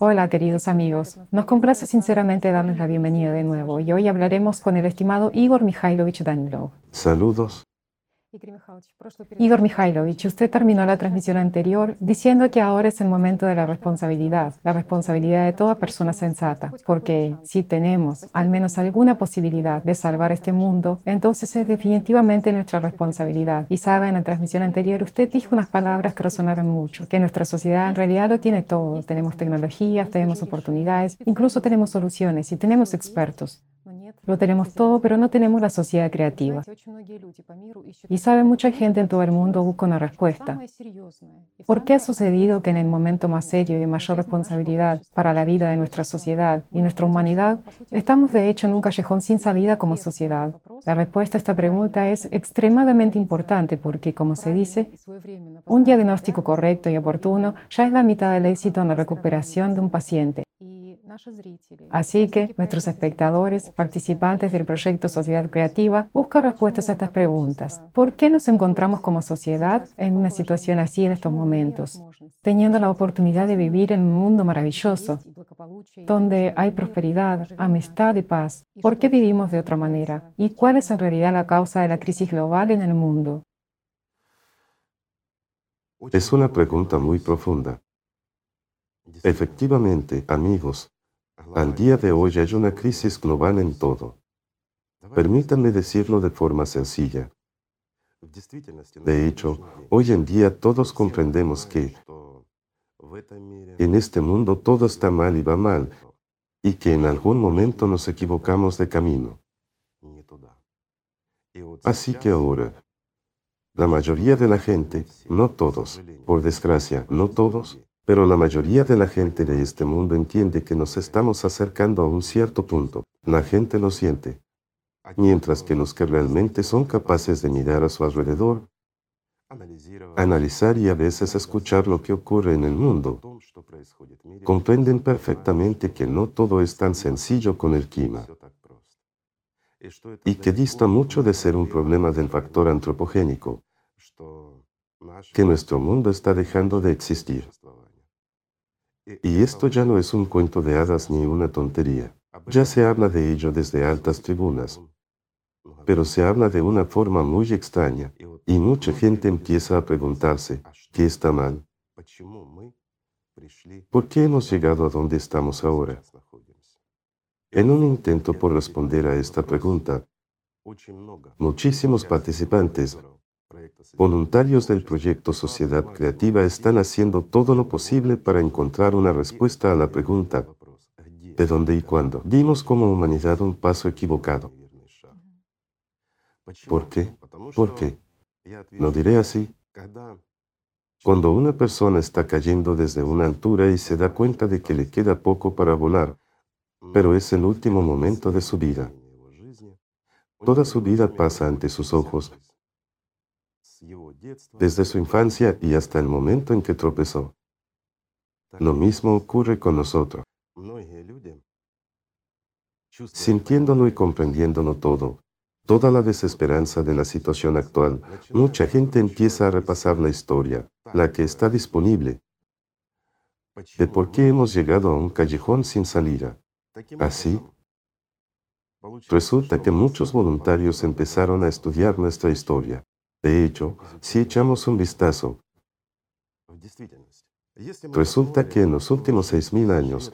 Hola, queridos amigos. Nos complace sinceramente darles la bienvenida de nuevo y hoy hablaremos con el estimado Igor Mikhailovich Danilov. Saludos. Igor Mikhailovich, usted terminó la transmisión anterior diciendo que ahora es el momento de la responsabilidad, la responsabilidad de toda persona sensata, porque si tenemos al menos alguna posibilidad de salvar este mundo, entonces es definitivamente nuestra responsabilidad. Y sabe, en la transmisión anterior usted dijo unas palabras que resonaron mucho, que nuestra sociedad en realidad lo tiene todo. Tenemos tecnologías, tenemos oportunidades, incluso tenemos soluciones y tenemos expertos. Lo tenemos todo, pero no tenemos la sociedad creativa. Y sabe, mucha gente en todo el mundo busca una respuesta. ¿Por qué ha sucedido que en el momento más serio y de mayor responsabilidad para la vida de nuestra sociedad y nuestra humanidad, estamos de hecho en un callejón sin salida como sociedad? La respuesta a esta pregunta es extremadamente importante porque, como se dice, un diagnóstico correcto y oportuno ya es la mitad del éxito en la recuperación de un paciente. Así que nuestros espectadores, participantes del proyecto Sociedad Creativa, buscan respuestas a estas preguntas. ¿Por qué nos encontramos como sociedad en una situación así en estos momentos, teniendo la oportunidad de vivir en un mundo maravilloso, donde hay prosperidad, amistad y paz? ¿Por qué vivimos de otra manera? ¿Y cuál es en realidad la causa de la crisis global en el mundo? Es una pregunta muy profunda. Efectivamente, amigos, al día de hoy hay una crisis global en todo. Permítanme decirlo de forma sencilla. De hecho, hoy en día todos comprendemos que en este mundo todo está mal y va mal, y que en algún momento nos equivocamos de camino. Así que ahora, la mayoría de la gente, no todos, por desgracia, no todos, pero la mayoría de la gente de este mundo entiende que nos estamos acercando a un cierto punto. La gente lo siente. Mientras que los que realmente son capaces de mirar a su alrededor, analizar y a veces escuchar lo que ocurre en el mundo, comprenden perfectamente que no todo es tan sencillo con el clima y que dista mucho de ser un problema del factor antropogénico, que nuestro mundo está dejando de existir. Y esto ya no es un cuento de hadas ni una tontería. Ya se habla de ello desde altas tribunas. Pero se habla de una forma muy extraña y mucha gente empieza a preguntarse, ¿qué está mal? ¿Por qué hemos llegado a donde estamos ahora? En un intento por responder a esta pregunta, muchísimos participantes Voluntarios del proyecto Sociedad Creativa están haciendo todo lo posible para encontrar una respuesta a la pregunta ¿de dónde y cuándo? Dimos como humanidad un paso equivocado. ¿Por qué? ¿Por qué? No diré así. Cuando una persona está cayendo desde una altura y se da cuenta de que le queda poco para volar, pero es el último momento de su vida. Toda su vida pasa ante sus ojos desde su infancia y hasta el momento en que tropezó. Lo mismo ocurre con nosotros. Sintiéndolo y comprendiéndolo todo, toda la desesperanza de la situación actual, mucha gente empieza a repasar la historia, la que está disponible, de por qué hemos llegado a un callejón sin salida. Así, resulta que muchos voluntarios empezaron a estudiar nuestra historia. De hecho, si echamos un vistazo, resulta que en los últimos 6.000 años,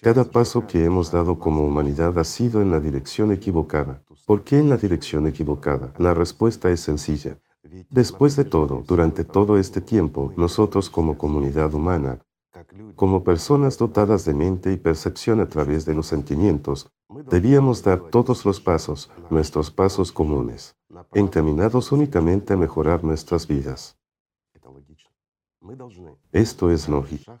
cada paso que hemos dado como humanidad ha sido en la dirección equivocada. ¿Por qué en la dirección equivocada? La respuesta es sencilla. Después de todo, durante todo este tiempo, nosotros como comunidad humana, como personas dotadas de mente y percepción a través de los sentimientos, debíamos dar todos los pasos, nuestros pasos comunes encaminados únicamente a mejorar nuestras vidas. Esto es lógico.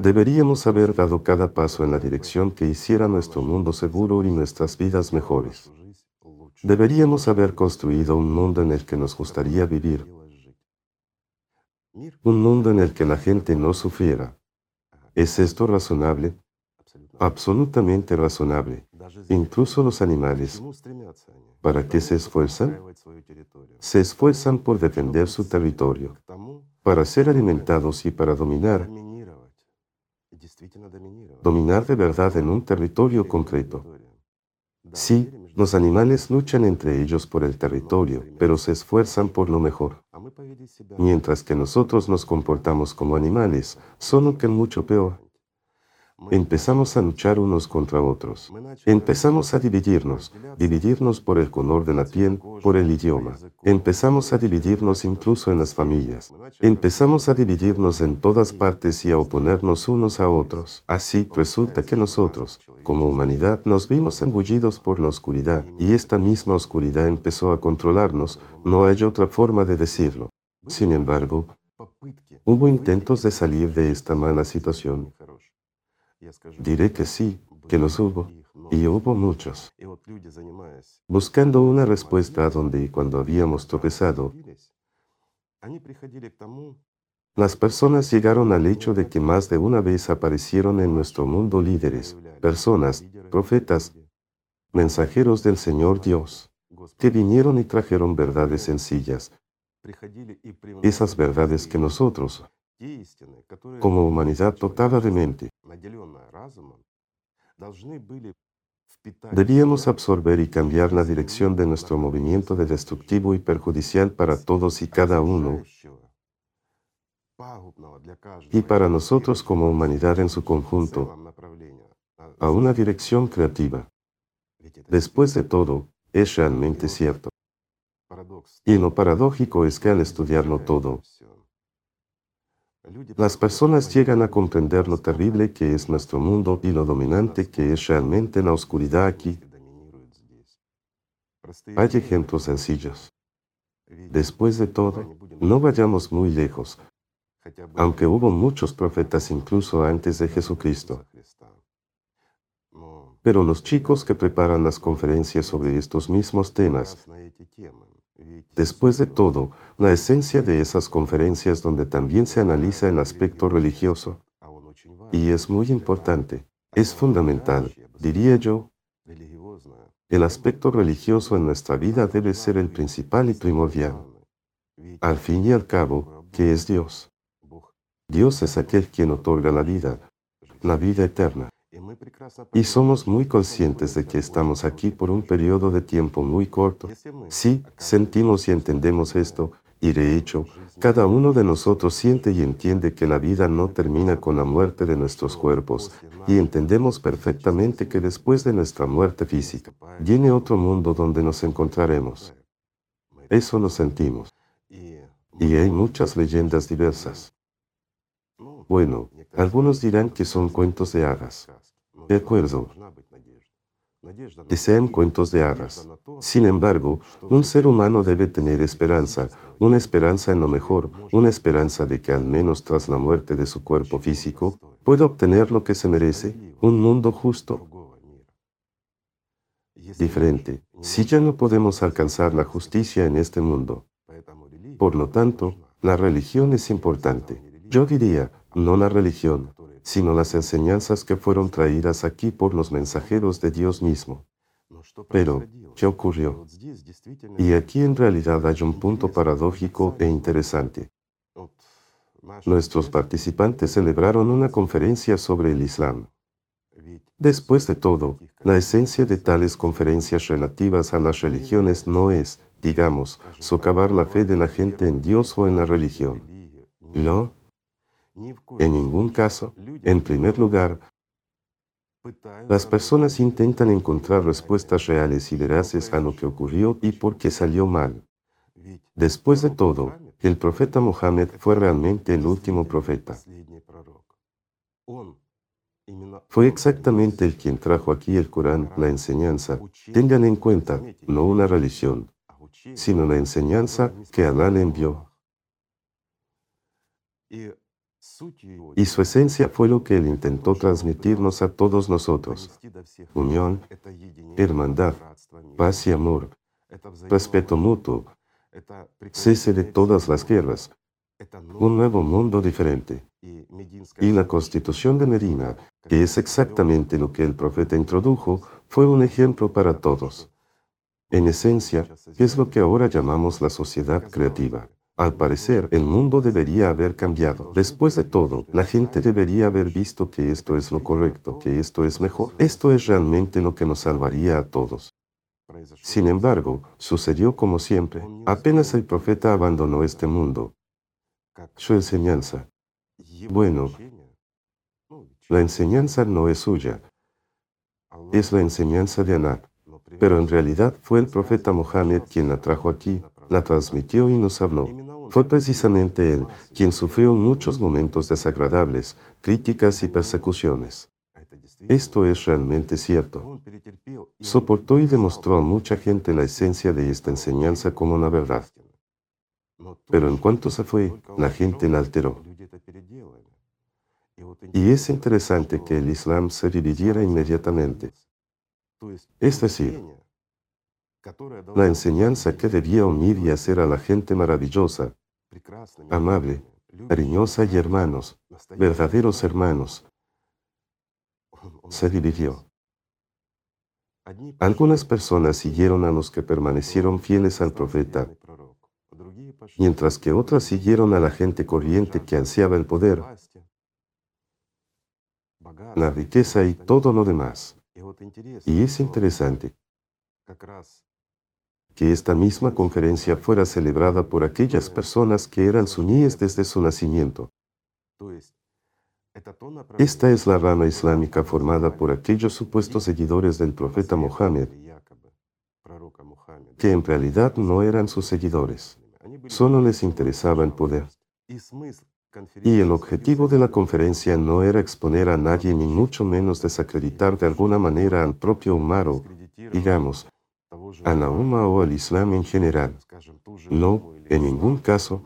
Deberíamos haber dado cada paso en la dirección que hiciera nuestro mundo seguro y nuestras vidas mejores. Deberíamos haber construido un mundo en el que nos gustaría vivir. Un mundo en el que la gente no sufriera. ¿Es esto razonable? Absolutamente razonable. Incluso los animales. ¿Para qué se esfuerzan? Se esfuerzan por defender su territorio, para ser alimentados y para dominar. dominar de verdad en un territorio concreto. Sí, los animales luchan entre ellos por el territorio, pero se esfuerzan por lo mejor. Mientras que nosotros nos comportamos como animales, solo que mucho peor. Empezamos a luchar unos contra otros. Empezamos a dividirnos, dividirnos por el color de la piel, por el idioma. Empezamos a dividirnos incluso en las familias. Empezamos a dividirnos en todas partes y a oponernos unos a otros. Así resulta que nosotros, como humanidad, nos vimos embullidos por la oscuridad y esta misma oscuridad empezó a controlarnos. No hay otra forma de decirlo. Sin embargo, hubo intentos de salir de esta mala situación. Diré que sí, que los hubo, y hubo muchos. Buscando una respuesta a donde y cuando habíamos tropezado, las personas llegaron al hecho de que más de una vez aparecieron en nuestro mundo líderes, personas, profetas, mensajeros del Señor Dios, que vinieron y trajeron verdades sencillas, esas verdades que nosotros, como humanidad dotada de mente, debíamos absorber y cambiar la dirección de nuestro movimiento de destructivo y perjudicial para todos y cada uno, y para nosotros como humanidad en su conjunto, a una dirección creativa. Después de todo, es realmente cierto. Y lo paradójico es que al estudiarlo todo, las personas llegan a comprender lo terrible que es nuestro mundo y lo dominante que es realmente la oscuridad aquí. Hay ejemplos sencillos. Después de todo, no vayamos muy lejos, aunque hubo muchos profetas incluso antes de Jesucristo. Pero los chicos que preparan las conferencias sobre estos mismos temas Después de todo, la esencia de esas conferencias donde también se analiza el aspecto religioso, y es muy importante, es fundamental, diría yo, el aspecto religioso en nuestra vida debe ser el principal y primordial. Al fin y al cabo, ¿qué es Dios? Dios es aquel quien otorga la vida, la vida eterna. Y somos muy conscientes de que estamos aquí por un periodo de tiempo muy corto. Sí, sentimos y entendemos esto, y de hecho, cada uno de nosotros siente y entiende que la vida no termina con la muerte de nuestros cuerpos, y entendemos perfectamente que después de nuestra muerte física, viene otro mundo donde nos encontraremos. Eso lo sentimos. Y hay muchas leyendas diversas. Bueno, algunos dirán que son cuentos de hadas. De acuerdo. Desean cuentos de hadas. Sin embargo, un ser humano debe tener esperanza, una esperanza en lo mejor, una esperanza de que al menos tras la muerte de su cuerpo físico pueda obtener lo que se merece, un mundo justo. Diferente, si ya no podemos alcanzar la justicia en este mundo. Por lo tanto, la religión es importante. Yo diría, no la religión, sino las enseñanzas que fueron traídas aquí por los mensajeros de Dios mismo. Pero, ¿qué ocurrió? Y aquí en realidad hay un punto paradójico e interesante. Nuestros participantes celebraron una conferencia sobre el Islam. Después de todo, la esencia de tales conferencias relativas a las religiones no es, digamos, socavar la fe de la gente en Dios o en la religión. No, en ningún caso, en primer lugar, las personas intentan encontrar respuestas reales y veraces a lo que ocurrió y por qué salió mal. Después de todo, el profeta Mohammed fue realmente el último profeta. Fue exactamente el quien trajo aquí el Corán, la enseñanza. Tengan en cuenta, no una religión, sino la enseñanza que Alá le envió. Y su esencia fue lo que Él intentó transmitirnos a todos nosotros. Unión, hermandad, paz y amor, respeto mutuo, cese de todas las guerras, un nuevo mundo diferente. Y la constitución de Medina, que es exactamente lo que el profeta introdujo, fue un ejemplo para todos. En esencia, es lo que ahora llamamos la sociedad creativa. Al parecer, el mundo debería haber cambiado. Después de todo, la gente debería haber visto que esto es lo correcto, que esto es mejor. Esto es realmente lo que nos salvaría a todos. Sin embargo, sucedió como siempre. Apenas el profeta abandonó este mundo. Su enseñanza. Bueno, la enseñanza no es suya. Es la enseñanza de Anak. Pero en realidad fue el profeta Mohammed quien la trajo aquí, la transmitió y nos habló. Fue precisamente él quien sufrió muchos momentos desagradables, críticas y persecuciones. Esto es realmente cierto. Soportó y demostró a mucha gente la esencia de esta enseñanza como una verdad. Pero en cuanto se fue, la gente la alteró. Y es interesante que el Islam se dividiera inmediatamente. Es decir, la enseñanza que debía unir y hacer a la gente maravillosa, amable, cariñosa y hermanos, verdaderos hermanos, se dividió. Algunas personas siguieron a los que permanecieron fieles al profeta, mientras que otras siguieron a la gente corriente que ansiaba el poder, la riqueza y todo lo demás. Y es interesante que esta misma conferencia fuera celebrada por aquellas personas que eran suníes desde su nacimiento. Esta es la rama islámica formada por aquellos supuestos seguidores del profeta Mohammed, que en realidad no eran sus seguidores, solo les interesaba el poder. Y el objetivo de la conferencia no era exponer a nadie ni mucho menos desacreditar de alguna manera al propio Umar o, digamos, a la o al Islam en general. No, en ningún caso,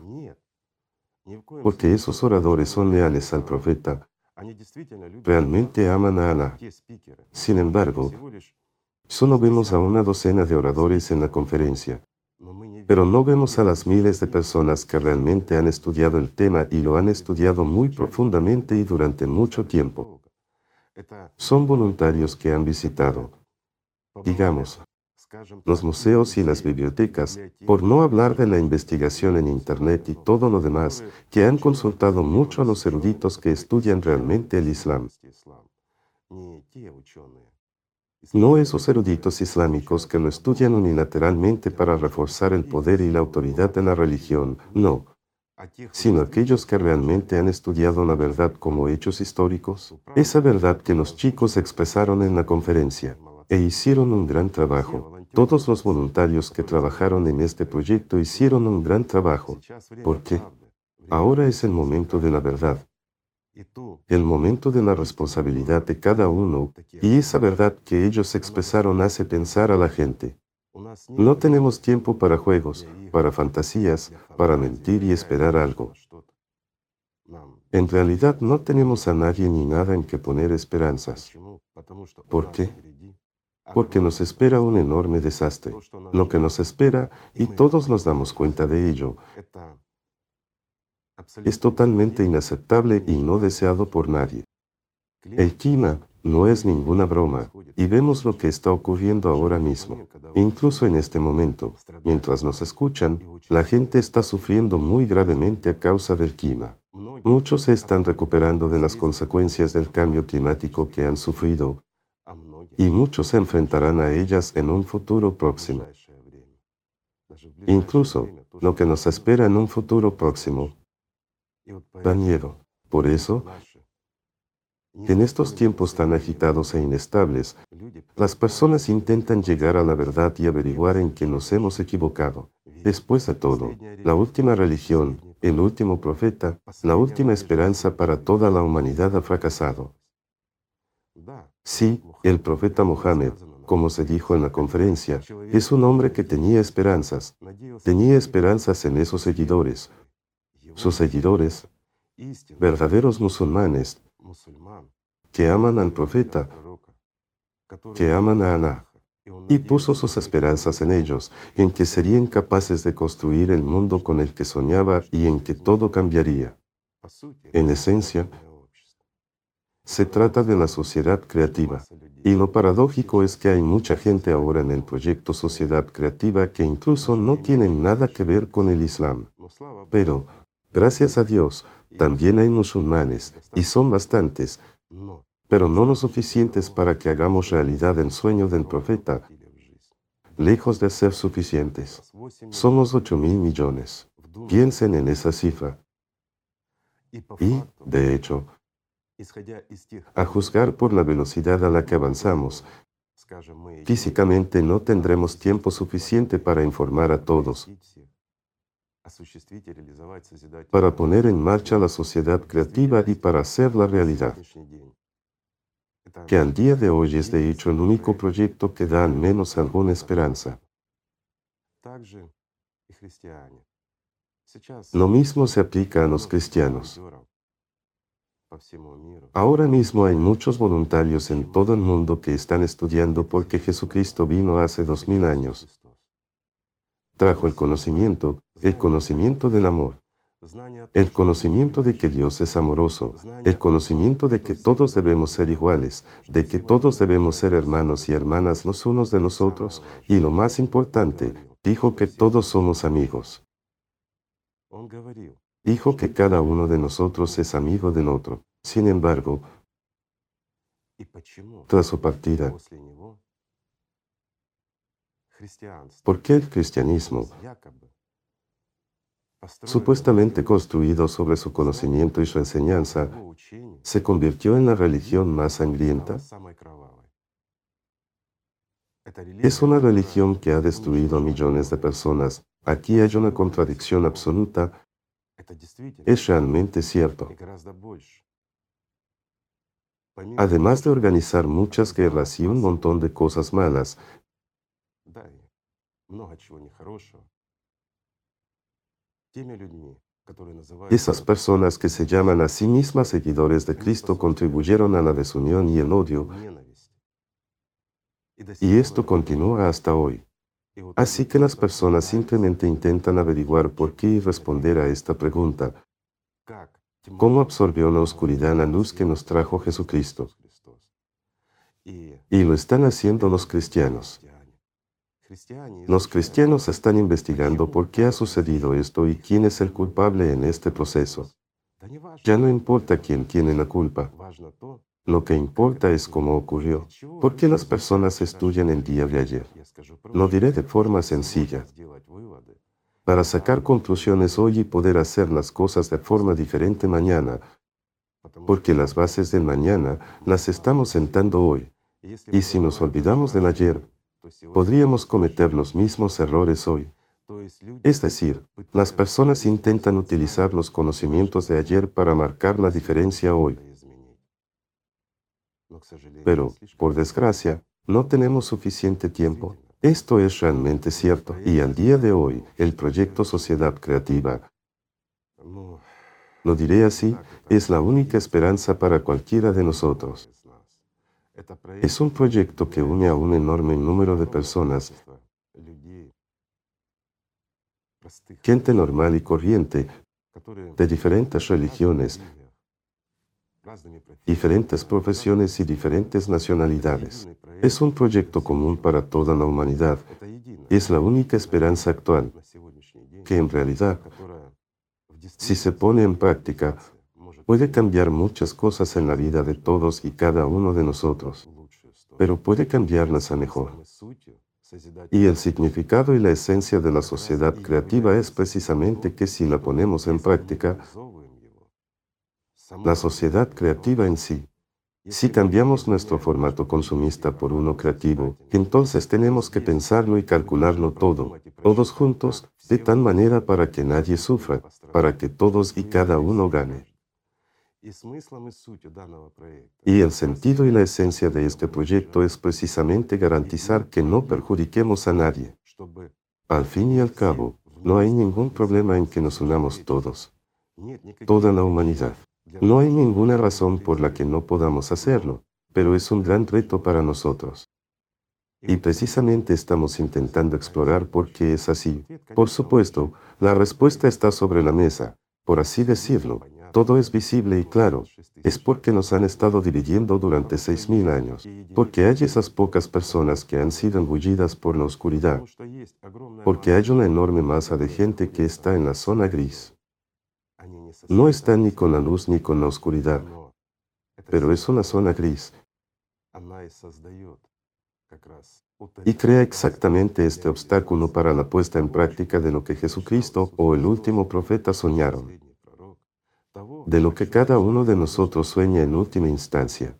porque esos oradores son leales al profeta. Realmente aman a Alá. Sin embargo, solo vemos a una docena de oradores en la conferencia. Pero no vemos a las miles de personas que realmente han estudiado el tema y lo han estudiado muy profundamente y durante mucho tiempo. Son voluntarios que han visitado, digamos, los museos y las bibliotecas, por no hablar de la investigación en Internet y todo lo demás, que han consultado mucho a los eruditos que estudian realmente el Islam. No esos eruditos islámicos que lo estudian unilateralmente para reforzar el poder y la autoridad de la religión, no, sino aquellos que realmente han estudiado la verdad como hechos históricos, esa verdad que los chicos expresaron en la conferencia, e hicieron un gran trabajo. Todos los voluntarios que trabajaron en este proyecto hicieron un gran trabajo, porque ahora es el momento de la verdad, el momento de la responsabilidad de cada uno, y esa verdad que ellos expresaron hace pensar a la gente. No tenemos tiempo para juegos, para fantasías, para mentir y esperar algo. En realidad no tenemos a nadie ni nada en que poner esperanzas. ¿Por qué? Porque nos espera un enorme desastre. Lo que nos espera, y todos nos damos cuenta de ello, es totalmente inaceptable y no deseado por nadie. El clima no es ninguna broma, y vemos lo que está ocurriendo ahora mismo. Incluso en este momento, mientras nos escuchan, la gente está sufriendo muy gravemente a causa del clima. Muchos se están recuperando de las consecuencias del cambio climático que han sufrido, y muchos se enfrentarán a ellas en un futuro próximo. Incluso lo que nos espera en un futuro próximo da miedo. Por eso, en estos tiempos tan agitados e inestables, las personas intentan llegar a la verdad y averiguar en qué nos hemos equivocado. Después de todo, la última religión, el último profeta, la última esperanza para toda la humanidad ha fracasado. Sí, el profeta Mohammed, como se dijo en la conferencia, es un hombre que tenía esperanzas. Tenía esperanzas en esos seguidores. Sus seguidores, verdaderos musulmanes, que aman al profeta, que aman a Alá, y puso sus esperanzas en ellos, en que serían capaces de construir el mundo con el que soñaba y en que todo cambiaría. En esencia, Se trata de la sociedad creativa. Y lo paradójico es que hay mucha gente ahora en el proyecto Sociedad Creativa que incluso no tienen nada que ver con el Islam. Pero, gracias a Dios, también hay musulmanes, y son bastantes, pero no lo suficientes para que hagamos realidad el sueño del profeta, lejos de ser suficientes. Somos 8 mil millones. Piensen en esa cifra. Y, de hecho, a juzgar por la velocidad a la que avanzamos, físicamente no tendremos tiempo suficiente para informar a todos, para poner en marcha la sociedad creativa y para hacerla realidad. Que al día de hoy es de hecho el único proyecto que da al menos alguna esperanza. Lo mismo se aplica a los cristianos. Ahora mismo hay muchos voluntarios en todo el mundo que están estudiando porque Jesucristo vino hace dos mil años. Trajo el conocimiento, el conocimiento del amor, el conocimiento de que Dios es amoroso, el conocimiento de que todos debemos ser iguales, de que todos debemos ser hermanos y hermanas los unos de los otros, y lo más importante, dijo que todos somos amigos. Dijo que cada uno de nosotros es amigo del otro. Sin embargo, tras su partida, ¿por qué el cristianismo, supuestamente construido sobre su conocimiento y su enseñanza, se convirtió en la religión más sangrienta? Es una religión que ha destruido a millones de personas. Aquí hay una contradicción absoluta es realmente cierto. Además de organizar muchas guerras y un montón de cosas malas, esas personas que se llaman a sí mismas seguidores de Cristo contribuyeron a la desunión y el odio, y esto continúa hasta hoy. Así que las personas simplemente intentan averiguar por qué y responder a esta pregunta. ¿Cómo absorbió la oscuridad la luz que nos trajo Jesucristo? Y lo están haciendo los cristianos. Los cristianos están investigando por qué ha sucedido esto y quién es el culpable en este proceso. Ya no importa quién tiene la culpa. Lo que importa es cómo ocurrió. ¿Por qué las personas estudian el día de ayer? Lo diré de forma sencilla. Para sacar conclusiones hoy y poder hacer las cosas de forma diferente mañana, porque las bases del mañana las estamos sentando hoy. Y si nos olvidamos del ayer, podríamos cometer los mismos errores hoy. Es decir, las personas intentan utilizar los conocimientos de ayer para marcar la diferencia hoy. Pero, por desgracia, no tenemos suficiente tiempo. Esto es realmente cierto y al día de hoy el proyecto Sociedad Creativa, lo diré así, es la única esperanza para cualquiera de nosotros. Es un proyecto que une a un enorme número de personas, gente normal y corriente, de diferentes religiones, diferentes profesiones y diferentes nacionalidades. Es un proyecto común para toda la humanidad. Es la única esperanza actual, que en realidad, si se pone en práctica, puede cambiar muchas cosas en la vida de todos y cada uno de nosotros, pero puede cambiarlas a mejor. Y el significado y la esencia de la sociedad creativa es precisamente que si la ponemos en práctica, la sociedad creativa en sí. Si cambiamos nuestro formato consumista por uno creativo, entonces tenemos que pensarlo y calcularlo todo, todos juntos, de tal manera para que nadie sufra, para que todos y cada uno gane. Y el sentido y la esencia de este proyecto es precisamente garantizar que no perjudiquemos a nadie. Al fin y al cabo, no hay ningún problema en que nos unamos todos, toda la humanidad. No hay ninguna razón por la que no podamos hacerlo, pero es un gran reto para nosotros. Y precisamente estamos intentando explorar por qué es así. Por supuesto, la respuesta está sobre la mesa, por así decirlo, todo es visible y claro, es porque nos han estado dividiendo durante seis mil años, porque hay esas pocas personas que han sido embullidas por la oscuridad, porque hay una enorme masa de gente que está en la zona gris. No están ni con la luz ni con la oscuridad, pero es una zona gris. Y crea exactamente este obstáculo para la puesta en práctica de lo que Jesucristo o el último profeta soñaron, de lo que cada uno de nosotros sueña en última instancia.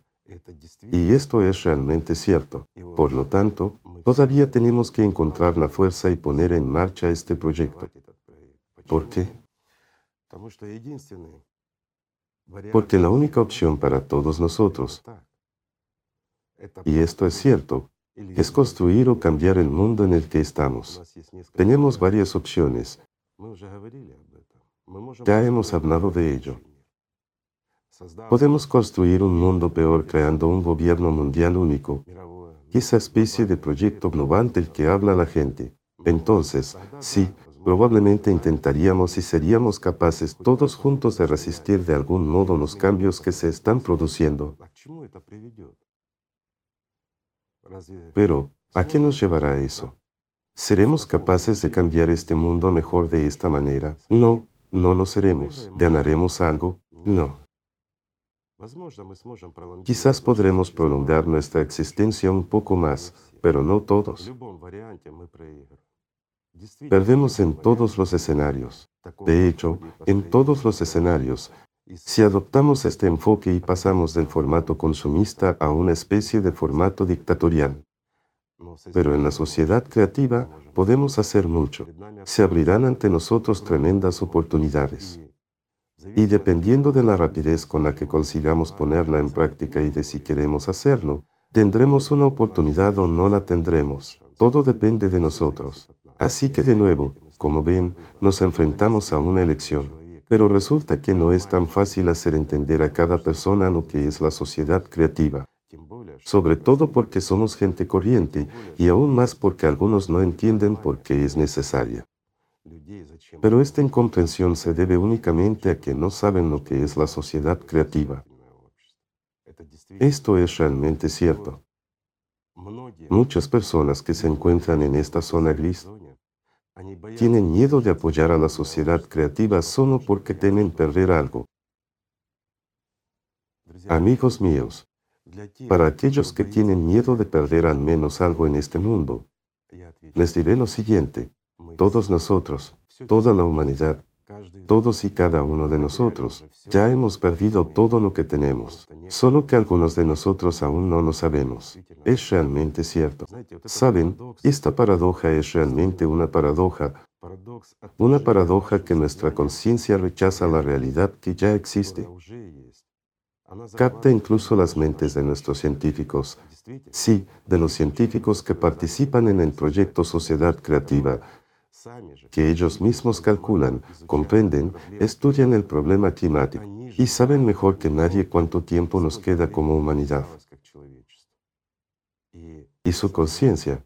Y esto es realmente cierto. Por lo tanto, todavía tenemos que encontrar la fuerza y poner en marcha este proyecto. ¿Por qué? Porque la única opción para todos nosotros, y esto es cierto, es construir o cambiar el mundo en el que estamos. Tenemos varias opciones. Ya hemos hablado de ello. Podemos construir un mundo peor creando un gobierno mundial único, esa especie de proyecto global del que habla la gente. Entonces, sí, probablemente intentaríamos y seríamos capaces todos juntos de resistir de algún modo los cambios que se están produciendo. Pero, ¿a qué nos llevará eso? ¿Seremos capaces de cambiar este mundo mejor de esta manera? No, no lo seremos. ¿Ganaremos algo? No. Quizás podremos prolongar nuestra existencia un poco más, pero no todos. Perdemos en todos los escenarios. De hecho, en todos los escenarios, si adoptamos este enfoque y pasamos del formato consumista a una especie de formato dictatorial. Pero en la sociedad creativa podemos hacer mucho. Se abrirán ante nosotros tremendas oportunidades. Y dependiendo de la rapidez con la que consigamos ponerla en práctica y de si queremos hacerlo, tendremos una oportunidad o no la tendremos. Todo depende de nosotros. Así que de nuevo, como ven, nos enfrentamos a una elección. Pero resulta que no es tan fácil hacer entender a cada persona lo que es la sociedad creativa. Sobre todo porque somos gente corriente y aún más porque algunos no entienden por qué es necesaria. Pero esta incomprensión se debe únicamente a que no saben lo que es la sociedad creativa. Esto es realmente cierto. Muchas personas que se encuentran en esta zona gris tienen miedo de apoyar a la sociedad creativa solo porque temen perder algo. Amigos míos, para aquellos que tienen miedo de perder al menos algo en este mundo, les diré lo siguiente. Todos nosotros, toda la humanidad, todos y cada uno de nosotros, ya hemos perdido todo lo que tenemos, solo que algunos de nosotros aún no lo sabemos. Es realmente cierto. Saben, esta paradoja es realmente una paradoja, una paradoja que nuestra conciencia rechaza la realidad que ya existe. Capta incluso las mentes de nuestros científicos, sí, de los científicos que participan en el proyecto Sociedad Creativa, que ellos mismos calculan, comprenden, estudian el problema climático y saben mejor que nadie cuánto tiempo nos queda como humanidad. Y su conciencia,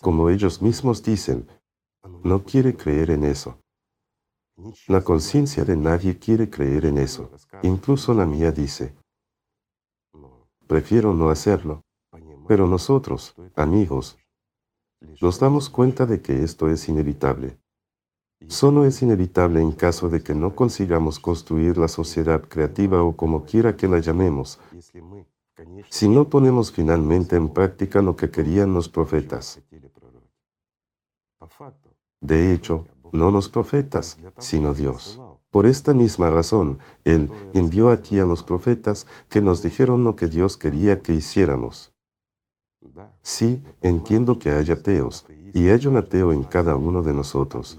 como ellos mismos dicen, no quiere creer en eso. La conciencia de nadie quiere creer en eso. Incluso la mía dice, prefiero no hacerlo. Pero nosotros, amigos, nos damos cuenta de que esto es inevitable. Solo es inevitable en caso de que no consigamos construir la sociedad creativa o como quiera que la llamemos, si no ponemos finalmente en práctica lo que querían los profetas. De hecho, no los profetas, sino Dios. Por esta misma razón, Él envió aquí a los profetas que nos dijeron lo que Dios quería que hiciéramos. Sí, entiendo que hay ateos, y hay un ateo en cada uno de nosotros.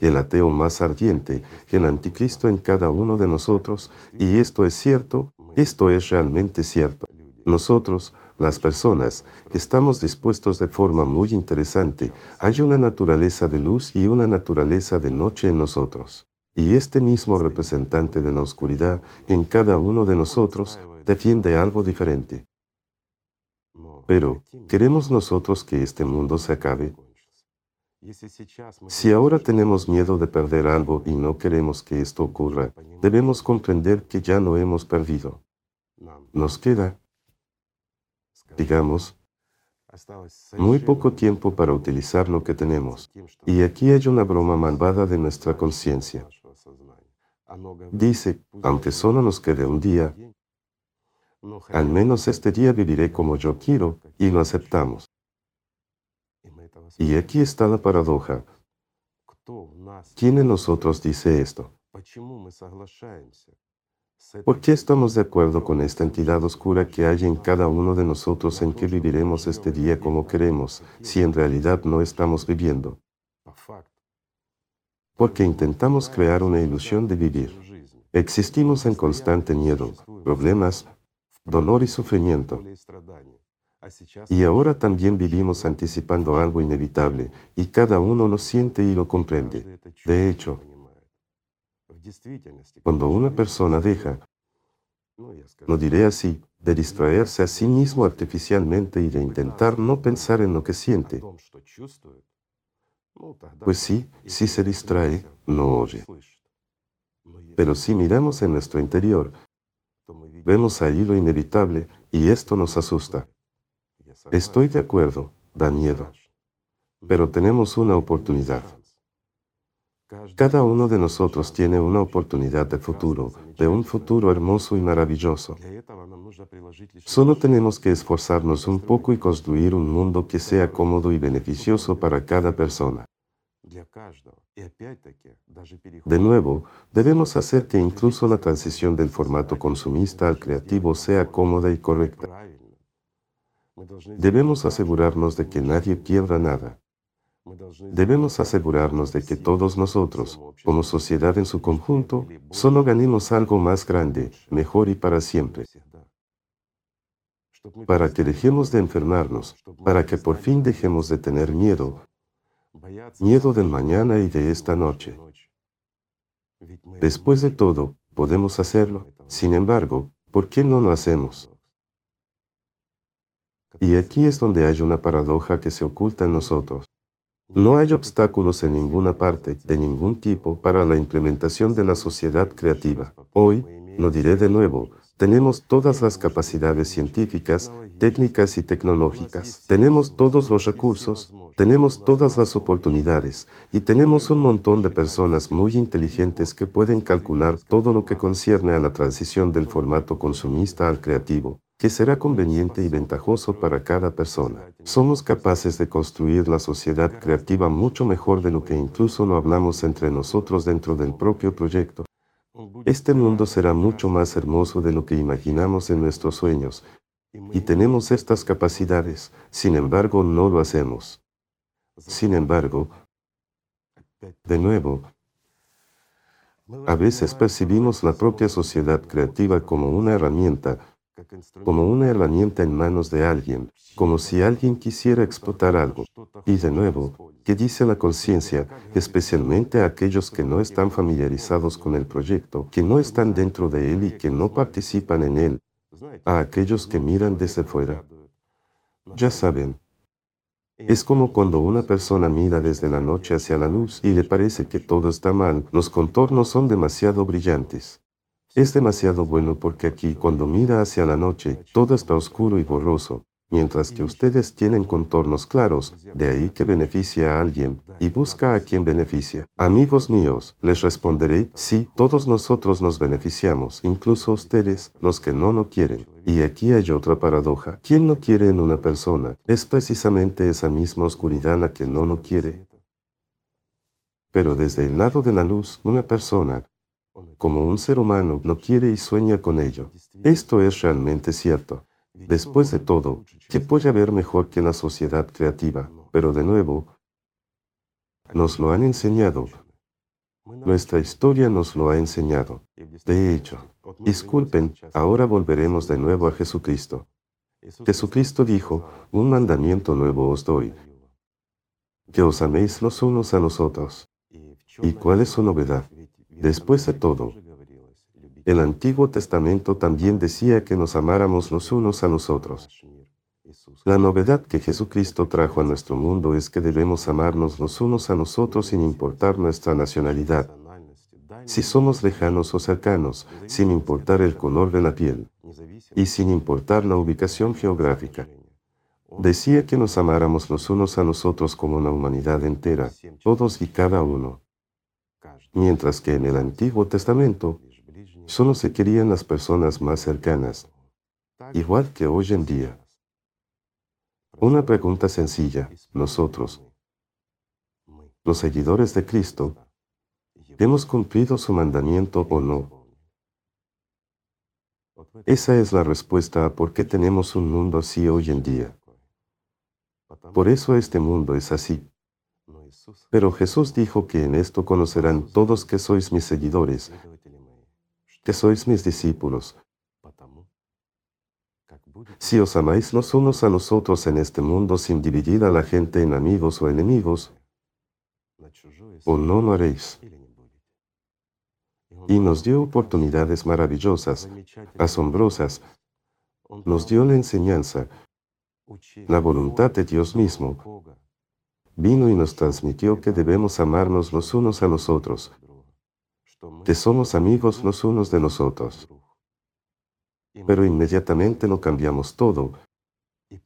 El ateo más ardiente, el anticristo en cada uno de nosotros, y esto es cierto, esto es realmente cierto. Nosotros, las personas, estamos dispuestos de forma muy interesante. Hay una naturaleza de luz y una naturaleza de noche en nosotros. Y este mismo representante de la oscuridad en cada uno de nosotros defiende algo diferente. Pero, ¿queremos nosotros que este mundo se acabe? Si ahora tenemos miedo de perder algo y no queremos que esto ocurra, debemos comprender que ya no hemos perdido. Nos queda, digamos, muy poco tiempo para utilizar lo que tenemos. Y aquí hay una broma malvada de nuestra conciencia. Dice, aunque solo nos quede un día, al menos este día viviré como yo quiero y lo aceptamos. Y aquí está la paradoja. ¿Quién de nosotros dice esto? ¿Por qué estamos de acuerdo con esta entidad oscura que hay en cada uno de nosotros en que viviremos este día como queremos, si en realidad no estamos viviendo? Porque intentamos crear una ilusión de vivir. Existimos en constante miedo, problemas, dolor y sufrimiento. Y ahora también vivimos anticipando algo inevitable, y cada uno lo siente y lo comprende. De hecho, cuando una persona deja, no diré así, de distraerse a sí mismo artificialmente y de intentar no pensar en lo que siente, pues sí, si se distrae, no oye. Pero si miramos en nuestro interior, vemos ahí lo inevitable y esto nos asusta. Estoy de acuerdo, da miedo, pero tenemos una oportunidad. Cada uno de nosotros tiene una oportunidad de futuro, de un futuro hermoso y maravilloso. Solo tenemos que esforzarnos un poco y construir un mundo que sea cómodo y beneficioso para cada persona. De nuevo, debemos hacer que incluso la transición del formato consumista al creativo sea cómoda y correcta. Debemos asegurarnos de que nadie quiebra nada. Debemos asegurarnos de que todos nosotros, como sociedad en su conjunto, solo ganemos algo más grande, mejor y para siempre. Para que dejemos de enfermarnos, para que por fin dejemos de tener miedo, miedo del mañana y de esta noche. Después de todo, podemos hacerlo. Sin embargo, ¿por qué no lo hacemos? Y aquí es donde hay una paradoja que se oculta en nosotros. No hay obstáculos en ninguna parte, de ningún tipo, para la implementación de la sociedad creativa. Hoy, lo diré de nuevo, tenemos todas las capacidades científicas, técnicas y tecnológicas. Tenemos todos los recursos, tenemos todas las oportunidades y tenemos un montón de personas muy inteligentes que pueden calcular todo lo que concierne a la transición del formato consumista al creativo que será conveniente y ventajoso para cada persona. Somos capaces de construir la sociedad creativa mucho mejor de lo que incluso lo hablamos entre nosotros dentro del propio proyecto. Este mundo será mucho más hermoso de lo que imaginamos en nuestros sueños, y tenemos estas capacidades, sin embargo no lo hacemos. Sin embargo, de nuevo, a veces percibimos la propia sociedad creativa como una herramienta como una herramienta en manos de alguien, como si alguien quisiera explotar algo. Y de nuevo, ¿qué dice la conciencia, especialmente a aquellos que no están familiarizados con el proyecto, que no están dentro de él y que no participan en él, a aquellos que miran desde fuera? Ya saben, es como cuando una persona mira desde la noche hacia la luz y le parece que todo está mal, los contornos son demasiado brillantes. Es demasiado bueno porque aquí cuando mira hacia la noche todo está oscuro y borroso, mientras que ustedes tienen contornos claros, de ahí que beneficia a alguien y busca a quien beneficia. Amigos míos, les responderé, sí, todos nosotros nos beneficiamos, incluso ustedes, los que no lo quieren. Y aquí hay otra paradoja. ¿Quién no quiere en una persona? Es precisamente esa misma oscuridad la que no lo quiere. Pero desde el lado de la luz, una persona como un ser humano no quiere y sueña con ello. Esto es realmente cierto. Después de todo, ¿qué puede haber mejor que la sociedad creativa? Pero de nuevo, nos lo han enseñado. Nuestra historia nos lo ha enseñado. De hecho, disculpen, ahora volveremos de nuevo a Jesucristo. Jesucristo dijo, un mandamiento nuevo os doy, que os améis los unos a los otros. ¿Y cuál es su novedad? Después de todo, el Antiguo Testamento también decía que nos amáramos los unos a los otros. La novedad que Jesucristo trajo a nuestro mundo es que debemos amarnos los unos a nosotros sin importar nuestra nacionalidad, si somos lejanos o cercanos, sin importar el color de la piel y sin importar la ubicación geográfica. Decía que nos amáramos los unos a nosotros como una humanidad entera, todos y cada uno. Mientras que en el Antiguo Testamento solo se querían las personas más cercanas, igual que hoy en día. Una pregunta sencilla. Nosotros, los seguidores de Cristo, ¿hemos cumplido su mandamiento o no? Esa es la respuesta a por qué tenemos un mundo así hoy en día. Por eso este mundo es así. Pero Jesús dijo que en esto conocerán todos que sois mis seguidores, que sois mis discípulos, si os amáis los unos a los otros en este mundo sin dividir a la gente en amigos o enemigos, o no lo haréis. Y nos dio oportunidades maravillosas, asombrosas. Nos dio la enseñanza, la voluntad de Dios mismo. Vino y nos transmitió que debemos amarnos los unos a los otros, que somos amigos los unos de los otros pero inmediatamente lo cambiamos todo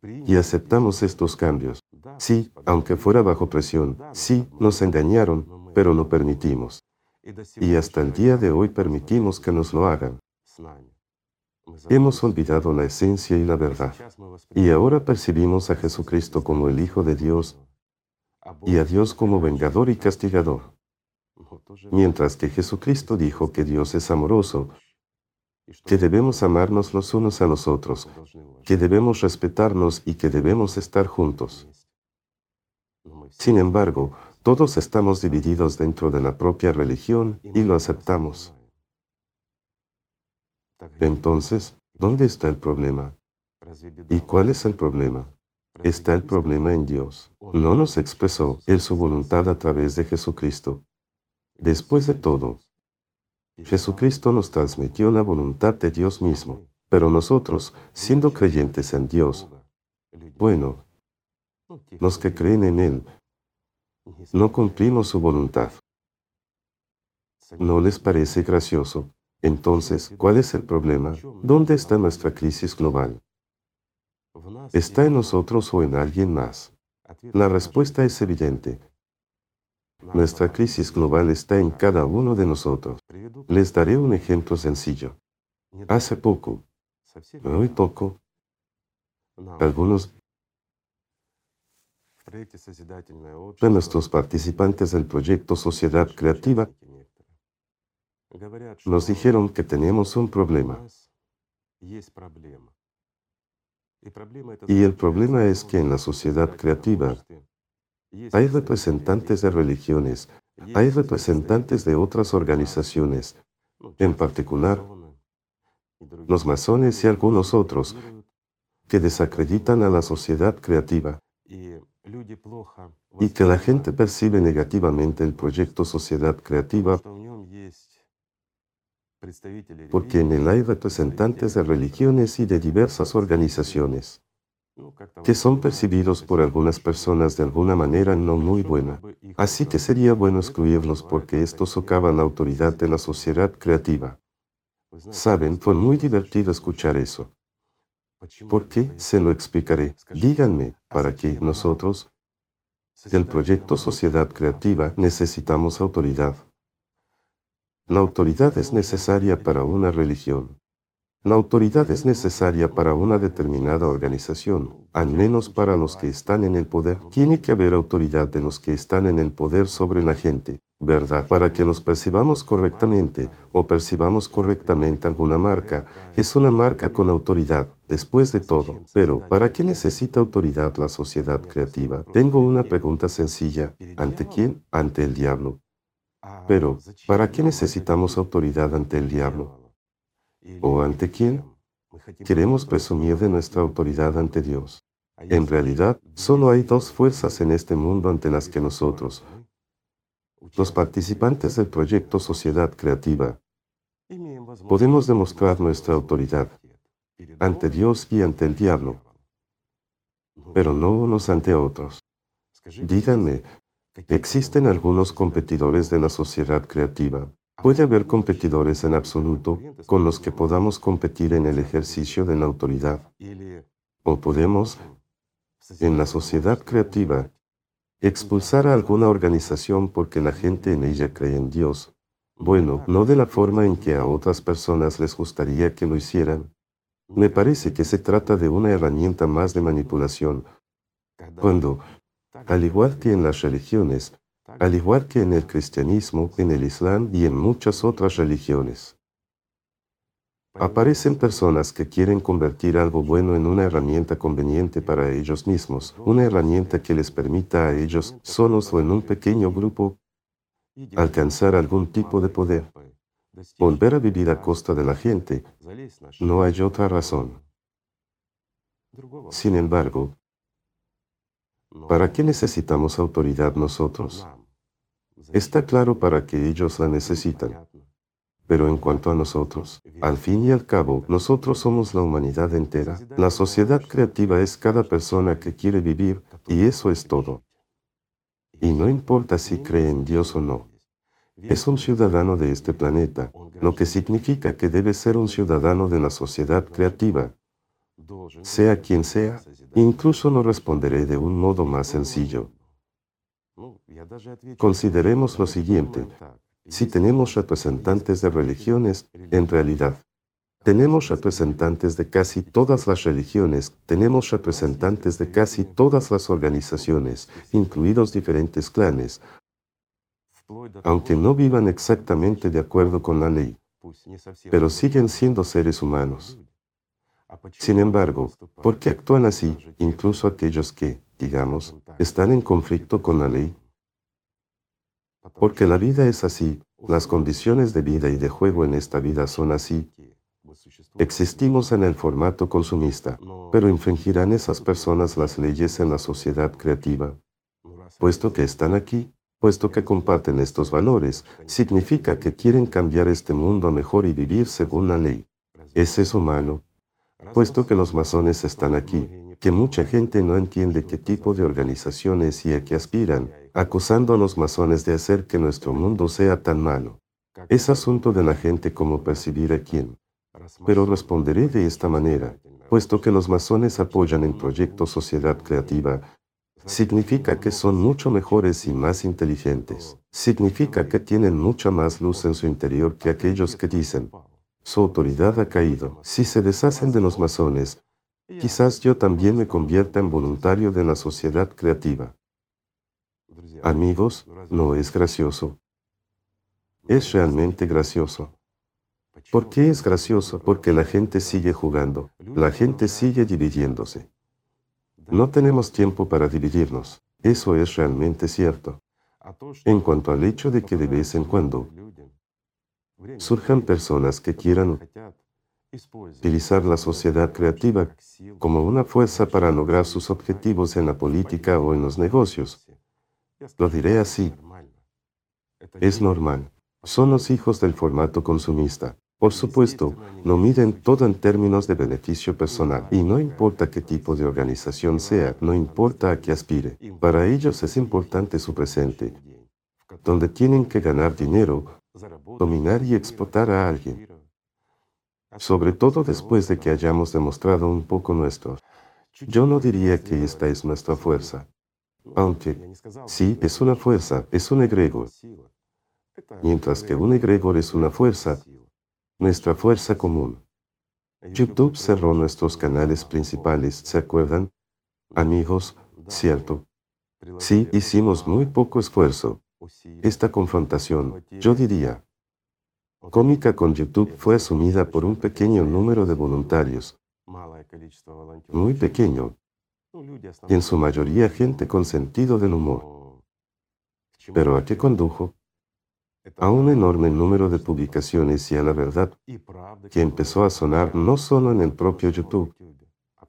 y aceptamos estos cambios. Sí, aunque fuera bajo presión, sí, nos engañaron, pero lo permitimos. Y hasta el día de hoy permitimos que nos lo hagan. Hemos olvidado la esencia y la verdad. Y ahora percibimos a Jesucristo como el Hijo de Dios y a Dios como vengador y castigador. Mientras que Jesucristo dijo que Dios es amoroso, que debemos amarnos los unos a los otros, que debemos respetarnos y que debemos estar juntos. Sin embargo, todos estamos divididos dentro de la propia religión y lo aceptamos. Entonces, ¿dónde está el problema? ¿Y cuál es el problema? Está el problema en Dios. No nos expresó Él su voluntad a través de Jesucristo. Después de todo, Jesucristo nos transmitió la voluntad de Dios mismo, pero nosotros, siendo creyentes en Dios, bueno, los que creen en Él, no cumplimos su voluntad. ¿No les parece gracioso? Entonces, ¿cuál es el problema? ¿Dónde está nuestra crisis global? ¿Está en nosotros o en alguien más? La respuesta es evidente. Nuestra crisis global está en cada uno de nosotros. Les daré un ejemplo sencillo. Hace poco, muy poco, algunos de nuestros participantes del proyecto Sociedad Creativa nos dijeron que tenemos un problema. Y el problema es que en la sociedad creativa hay representantes de religiones, hay representantes de otras organizaciones, en particular los masones y algunos otros, que desacreditan a la sociedad creativa y que la gente percibe negativamente el proyecto Sociedad Creativa porque en él hay representantes de religiones y de diversas organizaciones que son percibidos por algunas personas de alguna manera no muy buena. Así que sería bueno excluirlos porque estos socavan la autoridad de la sociedad creativa. Saben, fue muy divertido escuchar eso. ¿Por qué? Se lo explicaré. Díganme, ¿para qué nosotros, del proyecto Sociedad Creativa, necesitamos autoridad? La autoridad es necesaria para una religión. La autoridad es necesaria para una determinada organización, al menos para los que están en el poder. Tiene que haber autoridad de los que están en el poder sobre la gente, ¿verdad? Para que los percibamos correctamente o percibamos correctamente alguna marca, es una marca con autoridad, después de todo. Pero, ¿para qué necesita autoridad la sociedad creativa? Tengo una pregunta sencilla. ¿Ante quién? Ante el diablo. Pero, ¿para qué necesitamos autoridad ante el diablo? ¿O ante quién? Queremos presumir de nuestra autoridad ante Dios. En realidad, solo hay dos fuerzas en este mundo ante las que nosotros, los participantes del proyecto Sociedad Creativa, podemos demostrar nuestra autoridad ante Dios y ante el diablo. pero no unos ante otros. Díganme, ¿existen algunos competidores de la sociedad creativa? ¿Puede haber competidores en absoluto con los que podamos competir en el ejercicio de la autoridad? ¿O podemos, en la sociedad creativa, expulsar a alguna organización porque la gente en ella cree en Dios? Bueno, no de la forma en que a otras personas les gustaría que lo hicieran. Me parece que se trata de una herramienta más de manipulación. Cuando, al igual que en las religiones, al igual que en el cristianismo, en el islam y en muchas otras religiones. Aparecen personas que quieren convertir algo bueno en una herramienta conveniente para ellos mismos, una herramienta que les permita a ellos, solos o en un pequeño grupo, alcanzar algún tipo de poder. Volver a vivir a costa de la gente. No hay otra razón. Sin embargo, ¿para qué necesitamos autoridad nosotros? Está claro para que ellos la necesitan. Pero en cuanto a nosotros, al fin y al cabo, nosotros somos la humanidad entera. La sociedad creativa es cada persona que quiere vivir y eso es todo. Y no importa si cree en Dios o no. Es un ciudadano de este planeta, lo que significa que debe ser un ciudadano de la sociedad creativa. Sea quien sea, incluso no responderé de un modo más sencillo. Consideremos lo siguiente. Si tenemos representantes de religiones, en realidad, tenemos representantes de casi todas las religiones, tenemos representantes de casi todas las organizaciones, incluidos diferentes clanes, aunque no vivan exactamente de acuerdo con la ley, pero siguen siendo seres humanos. Sin embargo, ¿por qué actúan así incluso aquellos que, digamos, están en conflicto con la ley? Porque la vida es así, las condiciones de vida y de juego en esta vida son así. Existimos en el formato consumista, pero infringirán esas personas las leyes en la sociedad creativa. Puesto que están aquí, puesto que comparten estos valores, significa que quieren cambiar este mundo mejor y vivir según la ley. ¿Es eso malo? Puesto que los masones están aquí, que mucha gente no entiende qué tipo de organizaciones y a qué aspiran, acusando a los masones de hacer que nuestro mundo sea tan malo. Es asunto de la gente cómo percibir a quién. Pero responderé de esta manera, puesto que los masones apoyan el proyecto Sociedad Creativa, significa que son mucho mejores y más inteligentes. Significa que tienen mucha más luz en su interior que aquellos que dicen, su autoridad ha caído. Si se deshacen de los masones, Quizás yo también me convierta en voluntario de la sociedad creativa. Amigos, no es gracioso. Es realmente gracioso. ¿Por qué es gracioso? Porque la gente sigue jugando, la gente sigue dividiéndose. No tenemos tiempo para dividirnos, eso es realmente cierto. En cuanto al hecho de que de vez en cuando surjan personas que quieran utilizar la sociedad creativa como una fuerza para lograr sus objetivos en la política o en los negocios. Lo diré así. Es normal. Son los hijos del formato consumista. Por supuesto, no miden todo en términos de beneficio personal. y no importa qué tipo de organización sea, no importa a qué aspire. Para ellos es importante su presente, donde tienen que ganar dinero, dominar y explotar a alguien. sobre todo después de que hayamos demostrado un poco nuestro. Yo no diría que esta es nuestra fuerza, aunque sí es una fuerza, es un egregor. Mientras que un egregor es una fuerza, nuestra fuerza común. YouTube cerró nuestros canales principales, ¿se acuerdan? Amigos, cierto. Sí, hicimos muy poco esfuerzo. Esta confrontación, yo diría, cómica con YouTube fue asumida por un pequeño número de voluntarios, muy pequeño, y en su mayoría gente con sentido del humor. Pero ¿a qué condujo? A un enorme número de publicaciones y a la verdad que empezó a sonar no solo en el propio YouTube,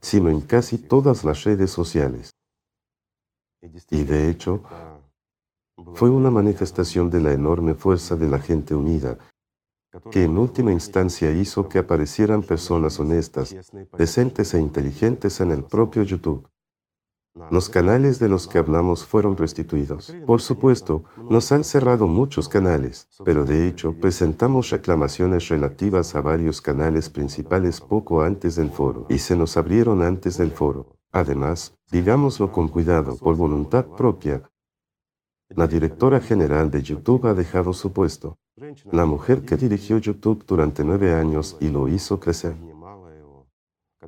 sino en casi todas las redes sociales. Y de hecho, fue una manifestación de la enorme fuerza de la gente unida que en última instancia hizo que aparecieran personas honestas, decentes e inteligentes en el propio YouTube. Los canales de los que hablamos fueron restituidos. Por supuesto, nos han cerrado muchos canales, pero de hecho presentamos reclamaciones relativas a varios canales principales poco antes del foro y se nos abrieron antes del foro. Además, digámoslo con cuidado, por voluntad propia, la directora general de YouTube ha dejado su puesto. La mujer que dirigió YouTube durante nueve años y lo hizo crecer.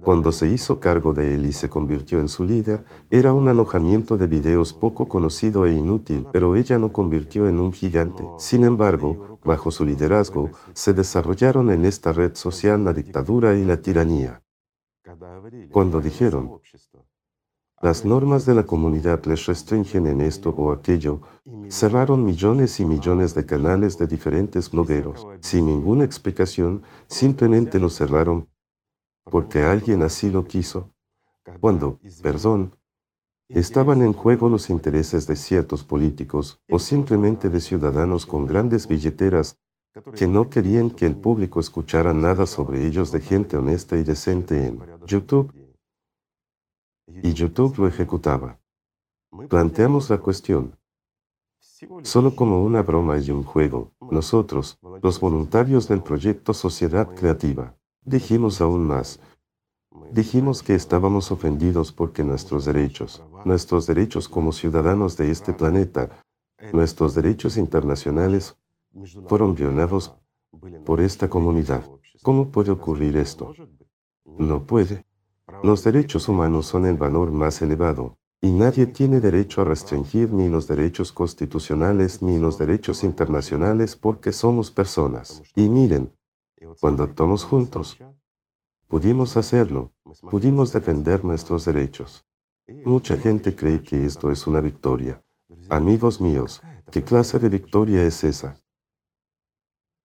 Cuando se hizo cargo de él y se convirtió en su líder, era un alojamiento de videos poco conocido e inútil, pero ella no convirtió en un gigante. Sin embargo, bajo su liderazgo, se desarrollaron en esta red social la dictadura y la tiranía. Cuando dijeron, las normas de la comunidad les restringen en esto o aquello, cerraron millones y millones de canales de diferentes blogueros, sin ninguna explicación, simplemente los cerraron porque alguien así lo quiso, cuando, perdón, estaban en juego los intereses de ciertos políticos o simplemente de ciudadanos con grandes billeteras que no querían que el público escuchara nada sobre ellos de gente honesta y decente en YouTube. Y YouTube lo ejecutaba. Planteamos la cuestión. Solo como una broma y un juego, nosotros, los voluntarios del proyecto Sociedad Creativa, Dijimos aún más. Dijimos que estábamos ofendidos porque nuestros derechos, nuestros derechos como ciudadanos de este planeta, nuestros derechos internacionales fueron violados por esta comunidad. ¿Cómo puede ocurrir esto? No puede. Los derechos humanos son el valor más elevado y nadie tiene derecho a restringir ni los derechos constitucionales ni los derechos internacionales porque somos personas. Y miren, cuando actuamos juntos, pudimos hacerlo, pudimos defender nuestros derechos. Mucha gente cree que esto es una victoria. Amigos míos, ¿qué clase de victoria es esa?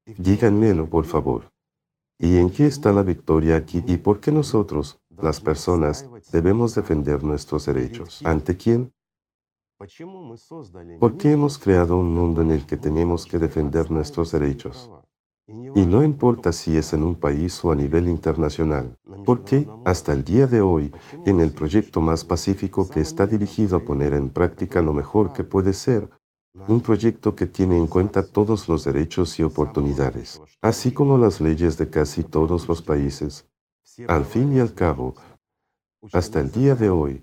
Díganmelo, por favor. ¿Y en qué está la victoria aquí? ¿Y por qué nosotros, las personas, debemos defender nuestros derechos? ¿Ante quién? ¿Por qué hemos creado un mundo en el que tenemos que defender nuestros derechos? Y no importa si es en un país o a nivel internacional, porque hasta el día de hoy, en el proyecto más pacífico que está dirigido a poner en práctica lo mejor que puede ser, un proyecto que tiene en cuenta todos los derechos y oportunidades, así como las leyes de casi todos los países. Al fin y al cabo, hasta el día de hoy,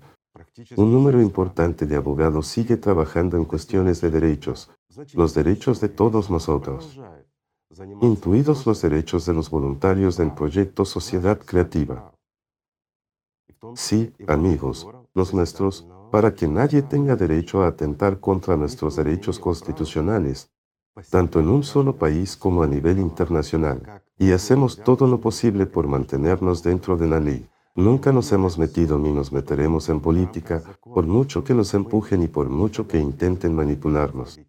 un número importante de abogados sigue trabajando en cuestiones de derechos, los derechos de todos nosotros incluidos los derechos de los voluntarios del proyecto Sociedad Creativa. Sí, amigos, los nuestros, para que nadie tenga derecho a atentar contra nuestros derechos constitucionales, tanto en un solo país como a nivel internacional, y hacemos todo lo posible por mantenernos dentro de la ley. Nunca nos hemos metido ni nos meteremos en política, por mucho que nos empujen y por mucho que intenten manipularnos.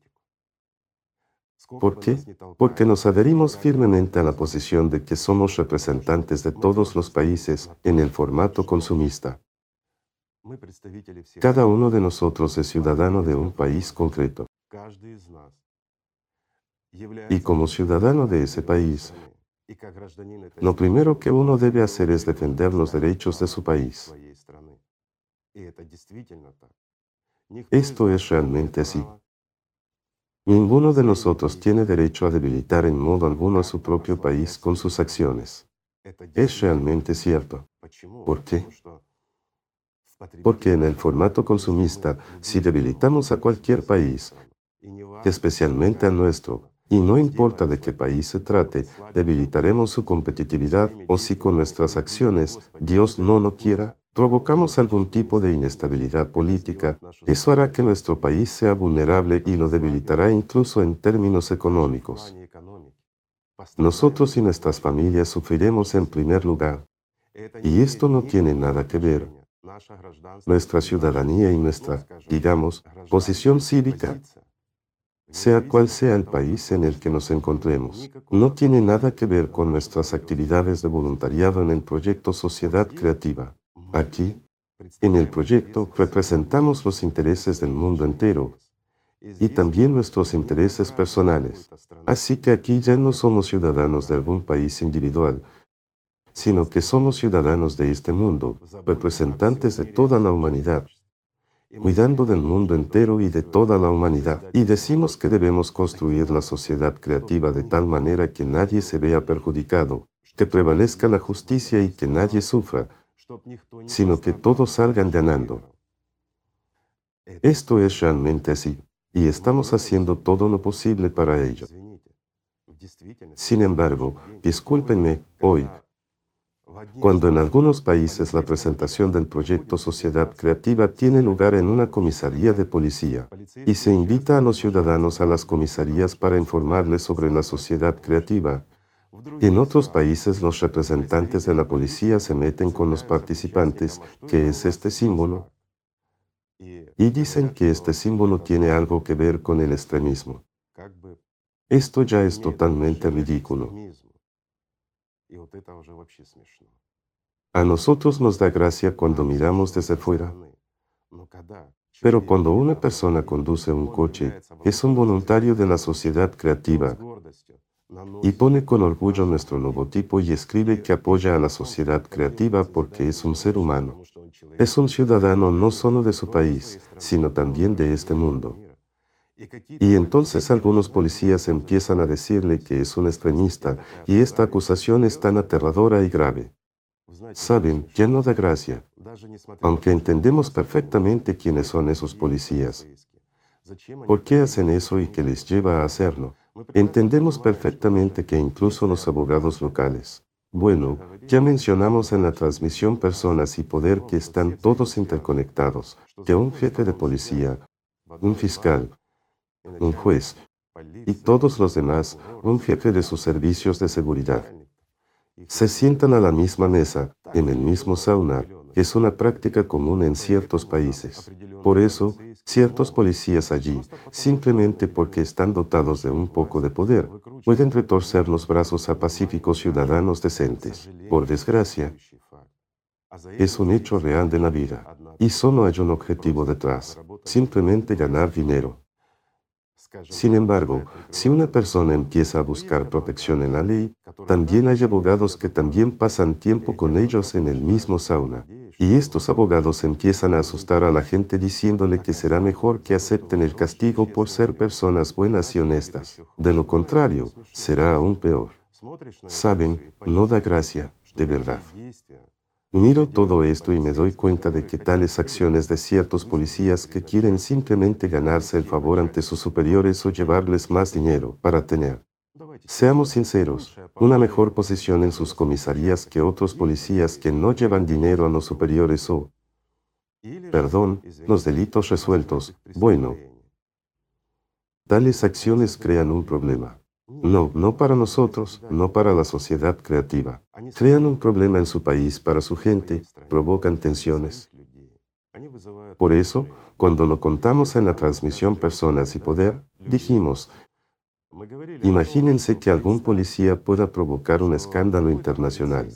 ¿Por qué? Porque nos adherimos firmemente a la posición de que somos representantes de todos los países en el formato consumista. Cada uno de nosotros es ciudadano de un país concreto. Y como ciudadano de ese país, lo primero que uno debe hacer es defender los derechos de su país. Esto es realmente así. Ninguno de nosotros tiene derecho a debilitar en modo alguno a su propio país con sus acciones. Es realmente cierto. ¿Por qué? Porque en el formato consumista, si debilitamos a cualquier país, especialmente al nuestro, y no importa de qué país se trate, debilitaremos su competitividad o si con nuestras acciones, Dios no lo quiera, provocamos algún tipo de inestabilidad política, eso hará que nuestro país sea vulnerable y lo debilitará incluso en términos económicos. Nosotros y nuestras familias sufriremos en primer lugar. Y esto no tiene nada que ver. Nuestra ciudadanía y nuestra, digamos, posición cívica, sea cual sea el país en el que nos encontremos, no tiene nada que ver con nuestras actividades de voluntariado en el proyecto Sociedad Creativa. Aquí, en el proyecto, representamos los intereses del mundo entero y también nuestros intereses personales. Así que aquí ya no somos ciudadanos de algún país individual, sino que somos ciudadanos de este mundo, representantes de toda la humanidad. Cuidando del mundo entero y de toda la humanidad. Y decimos que debemos construir la sociedad creativa de tal manera que nadie se vea perjudicado, que prevalezca la justicia y que nadie sufra, sino que todos salgan ganando. Esto es realmente así, y estamos haciendo todo lo posible para ello. Sin embargo, discúlpenme, hoy, cuando en algunos países la presentación del proyecto Sociedad Creativa tiene lugar en una comisaría de policía y se invita a los ciudadanos a las comisarías para informarles sobre la sociedad creativa, en otros países los representantes de la policía se meten con los participantes, que es este símbolo, y dicen que este símbolo tiene algo que ver con el extremismo. Esto ya es totalmente ridículo. A nosotros nos da gracia cuando miramos desde fuera, pero cuando una persona conduce un coche, es un voluntario de la sociedad creativa. Y pone con orgullo nuestro logotipo y escribe que apoya a la sociedad creativa porque es un ser humano. Es un ciudadano no solo de su país, sino también de este mundo. Y entonces algunos policías empiezan a decirle que es un extremista y esta acusación es tan aterradora y grave. Saben, ya no da gracia, aunque entendemos perfectamente quiénes son esos policías. ¿Por qué hacen eso y qué les lleva a hacerlo? Entendemos perfectamente que incluso los abogados locales, bueno, ya mencionamos en la transmisión personas y poder que están todos interconectados, que un jefe de policía, un fiscal, un juez y todos los demás, un jefe de sus servicios de seguridad. Se sientan a la misma mesa, en el mismo sauna, que es una práctica común en ciertos países. Por eso, ciertos policías allí, simplemente porque están dotados de un poco de poder, pueden retorcer los brazos a pacíficos ciudadanos decentes. Por desgracia, es un hecho real de la vida. Y solo hay un objetivo detrás, simplemente ganar dinero. Sin embargo, si una persona empieza a buscar protección en la ley, también hay abogados que también pasan tiempo con ellos en el mismo sauna. Y estos abogados empiezan a asustar a la gente diciéndole que será mejor que acepten el castigo por ser personas buenas y honestas. De lo contrario, será aún peor. Saben, no da gracia, de verdad. Miro todo esto y me doy cuenta de que tales acciones de ciertos policías que quieren simplemente ganarse el favor ante sus superiores o llevarles más dinero para tener, seamos sinceros, una mejor posición en sus comisarías que otros policías que no llevan dinero a los superiores o, perdón, los delitos resueltos, bueno, tales acciones crean un problema. No, no para nosotros, no para la sociedad creativa. Crean un problema en su país para su gente, provocan tensiones. Por eso, cuando lo contamos en la transmisión Personas y Poder, dijimos, imagínense que algún policía pueda provocar un escándalo internacional.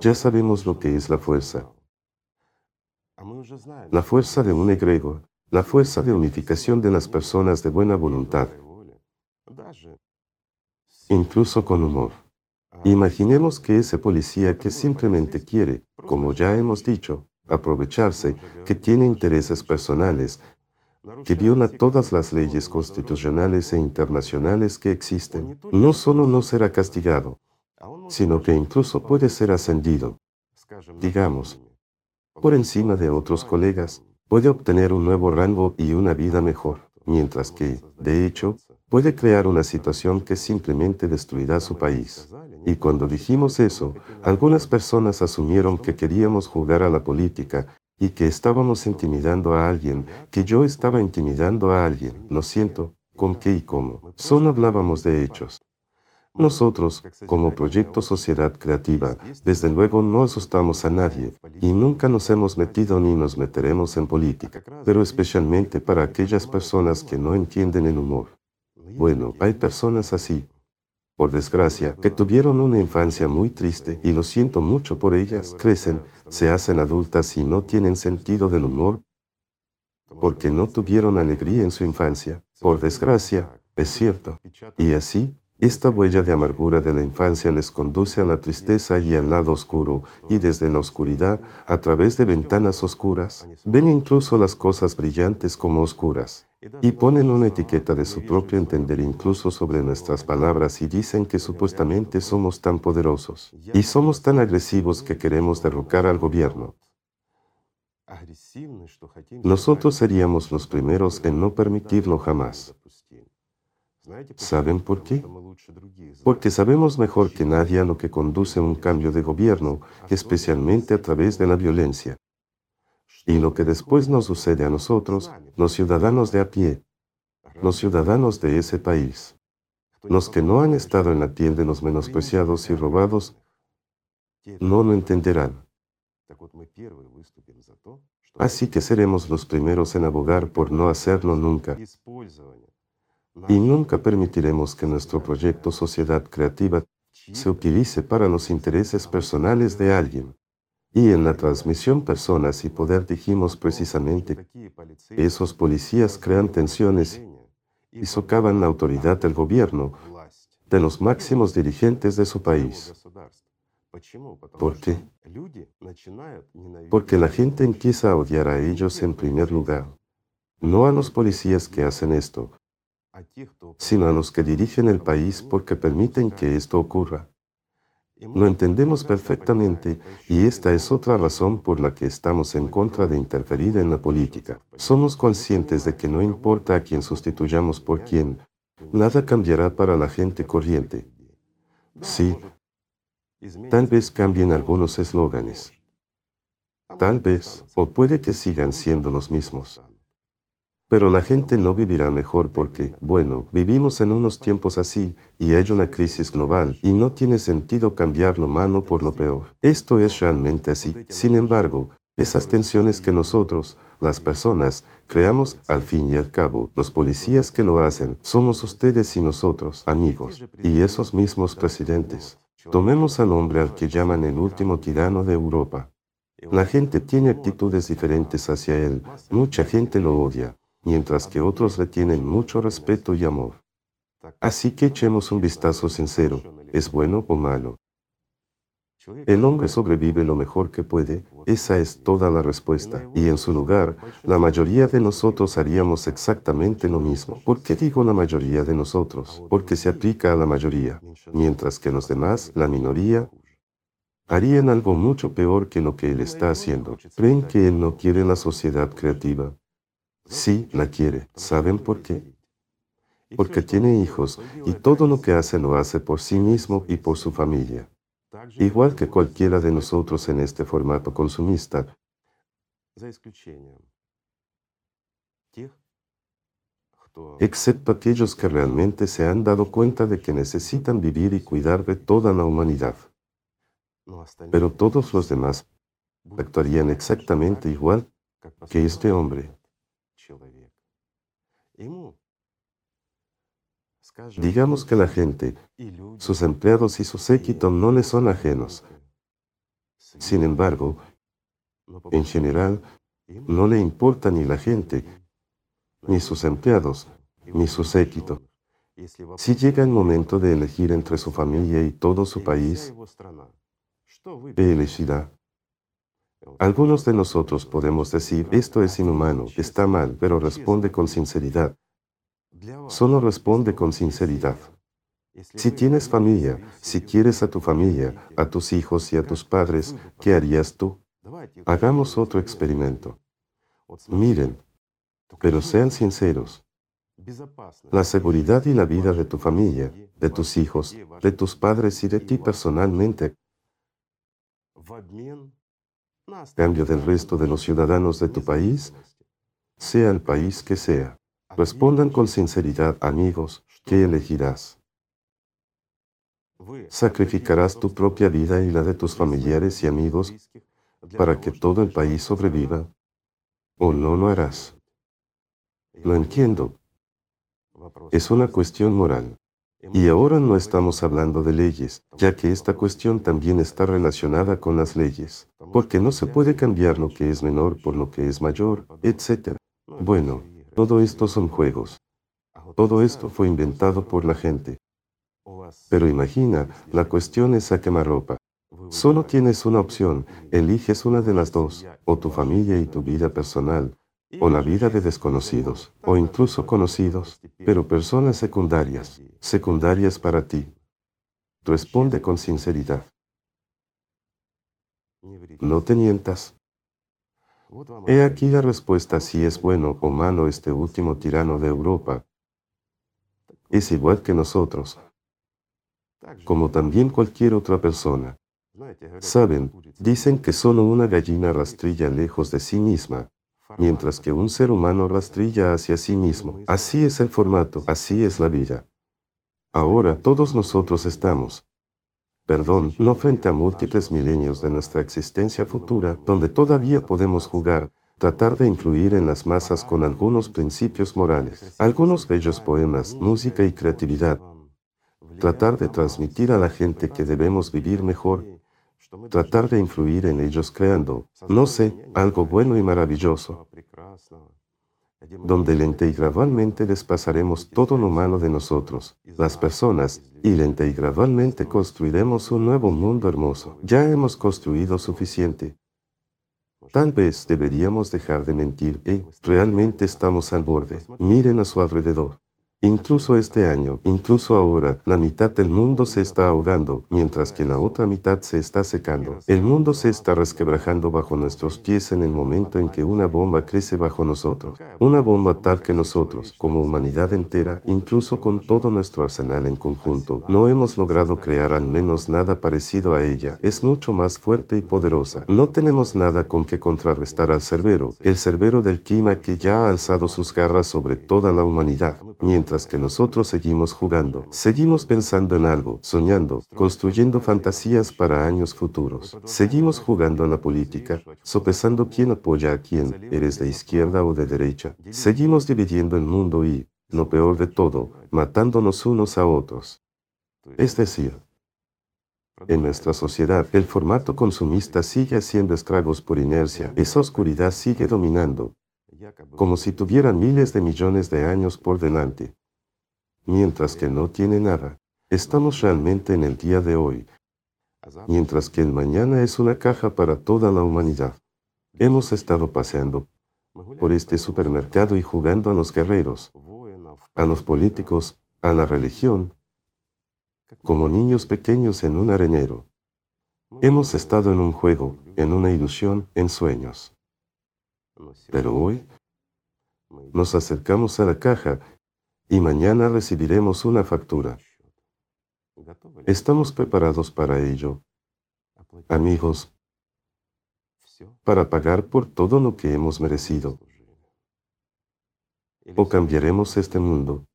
Ya sabemos lo que es la fuerza. La fuerza de un egregor, la fuerza de unificación de las personas de buena voluntad, incluso con humor. Imaginemos que ese policía que simplemente quiere, como ya hemos dicho, aprovecharse, que tiene intereses personales, que viola todas las leyes constitucionales e internacionales que existen, no solo no será castigado, sino que incluso puede ser ascendido, digamos, por encima de otros colegas, puede obtener un nuevo rango y una vida mejor, mientras que, de hecho, puede crear una situación que simplemente destruirá su país. Y cuando dijimos eso, algunas personas asumieron que queríamos jugar a la política y que estábamos intimidando a alguien, que yo estaba intimidando a alguien. Lo siento, ¿con qué y cómo? Solo hablábamos de hechos. Nosotros, como proyecto Sociedad Creativa, desde luego no asustamos a nadie y nunca nos hemos metido ni nos meteremos en política, pero especialmente para aquellas personas que no entienden el humor. Bueno, hay personas así, por desgracia, que tuvieron una infancia muy triste y lo siento mucho por ellas, crecen, se hacen adultas y no tienen sentido del humor porque no tuvieron alegría en su infancia. Por desgracia, es cierto. Y así, Esta huella de amargura de la infancia les conduce a la tristeza y al lado oscuro, y desde la oscuridad, a través de ventanas oscuras, ven incluso las cosas brillantes como oscuras, y ponen una etiqueta de su propio entender incluso sobre nuestras palabras y dicen que supuestamente somos tan poderosos, y somos tan agresivos que queremos derrocar al gobierno. Nosotros seríamos los primeros en no permitirlo jamás. ¿Saben por qué? Porque sabemos mejor que nadie a lo que conduce un cambio de gobierno, especialmente a través de la violencia. Y lo que después nos sucede a nosotros, los ciudadanos de a pie, los ciudadanos de ese país, los que no han estado en la piel de los menospreciados y robados, no lo entenderán. Así que seremos los primeros en abogar por no hacerlo nunca. Y nunca permitiremos que nuestro proyecto Sociedad Creativa se utilice para los intereses personales de alguien. Y en la transmisión Personas y Poder dijimos precisamente esos policías crean tensiones y socavan la autoridad del gobierno, de los máximos dirigentes de su país. ¿Por qué? Porque la gente empieza a odiar a ellos en primer lugar, no a los policías que hacen esto, sino a los que dirigen el país porque permiten que esto ocurra. Lo entendemos perfectamente y esta es otra razón por la que estamos en contra de interferir en la política. Somos conscientes de que no importa a quién sustituyamos por quién, nada cambiará para la gente corriente. Sí, tal vez cambien algunos eslóganes. Tal vez, o puede que sigan siendo los mismos. Pero la gente no vivirá mejor porque, bueno, vivimos en unos tiempos así y hay una crisis global y no tiene sentido cambiar lo malo por lo peor. Esto es realmente así. Sin embargo, esas tensiones que nosotros, las personas, creamos al fin y al cabo, los policías que lo hacen, somos ustedes y nosotros, amigos, y esos mismos presidentes. Tomemos al hombre al que llaman el último tirano de Europa. La gente tiene actitudes diferentes hacia él, mucha gente lo odia mientras que otros le tienen mucho respeto y amor. Así que echemos un vistazo sincero, ¿es bueno o malo? El hombre sobrevive lo mejor que puede, esa es toda la respuesta. Y en su lugar, la mayoría de nosotros haríamos exactamente lo mismo. ¿Por qué digo la mayoría de nosotros? Porque se aplica a la mayoría, mientras que los demás, la minoría, harían algo mucho peor que lo que él está haciendo. ¿Creen que él no quiere la sociedad creativa? Sí, la quiere. ¿Saben por qué? Porque tiene hijos y todo lo que hace lo hace por sí mismo y por su familia. Igual que cualquiera de nosotros en este formato consumista. Excepto aquellos que realmente se han dado cuenta de que necesitan vivir y cuidar de toda la humanidad. Pero todos los demás actuarían exactamente igual que este hombre. Digamos que la gente, sus empleados y su séquito no le son ajenos. Sin embargo, en general, no le importa ni la gente, ni sus empleados, ni su séquito. Si llega el momento de elegir entre su familia y todo su país, ¿qué elegirá? Algunos de nosotros podemos decir, esto es inhumano, está mal, pero responde con sinceridad. Solo responde con sinceridad. Si tienes familia, si quieres a tu familia, a tus hijos y a tus padres, ¿qué harías tú? Hagamos otro experimento. Miren, pero sean sinceros. La seguridad y la vida de tu familia, de tus hijos, de tus padres y de ti personalmente cambio del resto de los ciudadanos de tu país, sea el país que sea. Respondan con sinceridad, amigos, ¿qué elegirás? ¿Sacrificarás tu propia vida y la de tus familiares y amigos para que todo el país sobreviva? ¿O no lo harás? Lo entiendo. Es una cuestión moral. Y ahora no estamos hablando de leyes, ya que esta cuestión también está relacionada con las leyes, porque no se puede cambiar lo que es menor por lo que es mayor, etc. Bueno, todo esto son juegos. Todo esto fue inventado por la gente. Pero imagina, la cuestión es a quemarropa. Solo tienes una opción, eliges una de las dos, o tu familia y tu vida personal, o la vida de desconocidos, o incluso conocidos, pero personas secundarias, secundarias para ti. Responde con sinceridad. No te mientas. He aquí la respuesta si es bueno o malo este último tirano de Europa. Es igual que nosotros, como también cualquier otra persona. Saben, dicen que solo una gallina rastrilla lejos de sí misma, mientras que un ser humano rastrilla hacia sí mismo. Así es el formato, así es la vida. Ahora todos nosotros estamos, perdón, no frente a múltiples milenios de nuestra existencia futura, donde todavía podemos jugar, tratar de influir en las masas con algunos principios morales, algunos bellos poemas, música y creatividad, tratar de transmitir a la gente que debemos vivir mejor, tratar de influir en ellos creando, no sé, algo bueno y maravilloso, donde lenta y gradualmente les pasaremos todo lo malo de nosotros, las personas, y lenta y gradualmente construiremos un nuevo mundo hermoso. Ya hemos construido suficiente. Tal vez deberíamos dejar de mentir y realmente estamos al borde. Miren a su alrededor. Incluso este año, incluso ahora, la mitad del mundo se está ahogando, mientras que la otra mitad se está secando. El mundo se está resquebrajando bajo nuestros pies en el momento en que una bomba crece bajo nosotros. Una bomba tal que nosotros, como humanidad entera, incluso con todo nuestro arsenal en conjunto, no hemos logrado crear al menos nada parecido a ella. Es mucho más fuerte y poderosa. No tenemos nada con que contrarrestar al cerbero, el cerbero del clima que ya ha alzado sus garras sobre toda la humanidad mientras que nosotros seguimos jugando, seguimos pensando en algo, soñando, construyendo fantasías para años futuros. Seguimos jugando a la política, sopesando quién apoya a quién, eres de izquierda o de derecha. Seguimos dividiendo el mundo y, lo peor de todo, matándonos unos a otros. Es decir, en nuestra sociedad, el formato consumista sigue haciendo estragos por inercia. Esa oscuridad sigue dominando, como si tuvieran miles de millones de años por delante, mientras que no tiene nada. Estamos realmente en el día de hoy, mientras que el mañana es una caja para toda la humanidad. Hemos estado paseando por este supermercado y jugando a los guerreros, a los políticos, a la religión, como niños pequeños en un arenero. Hemos estado en un juego, en una ilusión, en sueños. Pero hoy nos acercamos a la caja y mañana recibiremos una factura. Estamos preparados para ello, amigos, para pagar por todo lo que hemos merecido. O cambiaremos este mundo.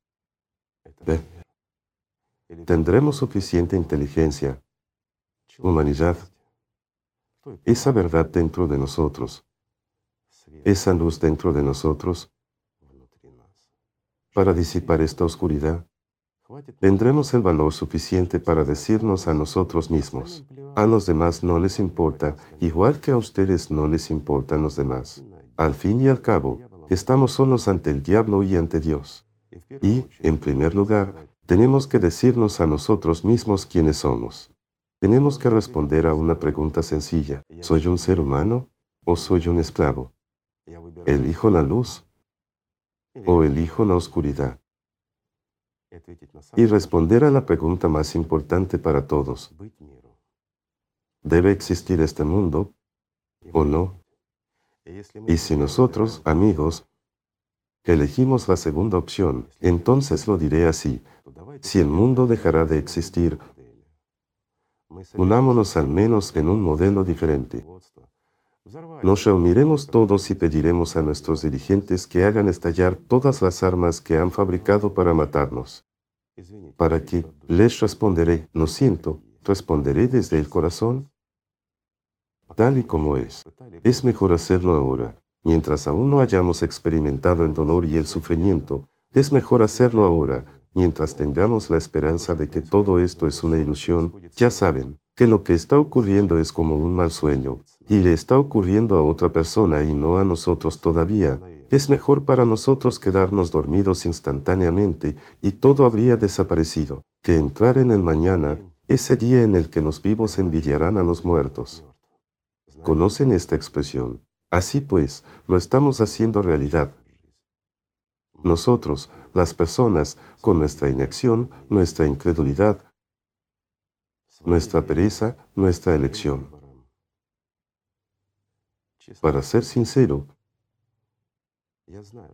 Tendremos suficiente inteligencia, humanidad, esa verdad dentro de nosotros esa luz dentro de nosotros para disipar esta oscuridad. Tendremos el valor suficiente para decirnos a nosotros mismos, a los demás no les importa, igual que a ustedes no les importan los demás. Al fin y al cabo, estamos solos ante el diablo y ante Dios. Y, en primer lugar, tenemos que decirnos a nosotros mismos quiénes somos. Tenemos que responder a una pregunta sencilla. ¿Soy un ser humano o soy un esclavo? ¿Elijo la luz o elijo la oscuridad? Y responder a la pregunta más importante para todos. ¿Debe existir este mundo o no? Y si nosotros, amigos, elegimos la segunda opción, entonces lo diré así. Si el mundo dejará de existir, unámonos al menos en un modelo diferente. Nos reuniremos todos y pediremos a nuestros dirigentes que hagan estallar todas las armas que han fabricado para matarnos. Para que les responderé, no siento, responderé desde el corazón, tal y como es. Es mejor hacerlo ahora, mientras aún no hayamos experimentado el dolor y el sufrimiento. Es mejor hacerlo ahora, mientras tengamos la esperanza de que todo esto es una ilusión. Ya saben que lo que está ocurriendo es como un mal sueño, y le está ocurriendo a otra persona y no a nosotros todavía, es mejor para nosotros quedarnos dormidos instantáneamente y todo habría desaparecido. que entrar en el mañana, ese día en el que los vivos envidiarán a los muertos. ¿Conocen esta expresión? Así pues, lo estamos haciendo realidad. Nosotros, las personas, con nuestra inacción, nuestra incredulidad, nuestra pereza, nuestra elección. Para ser sincero,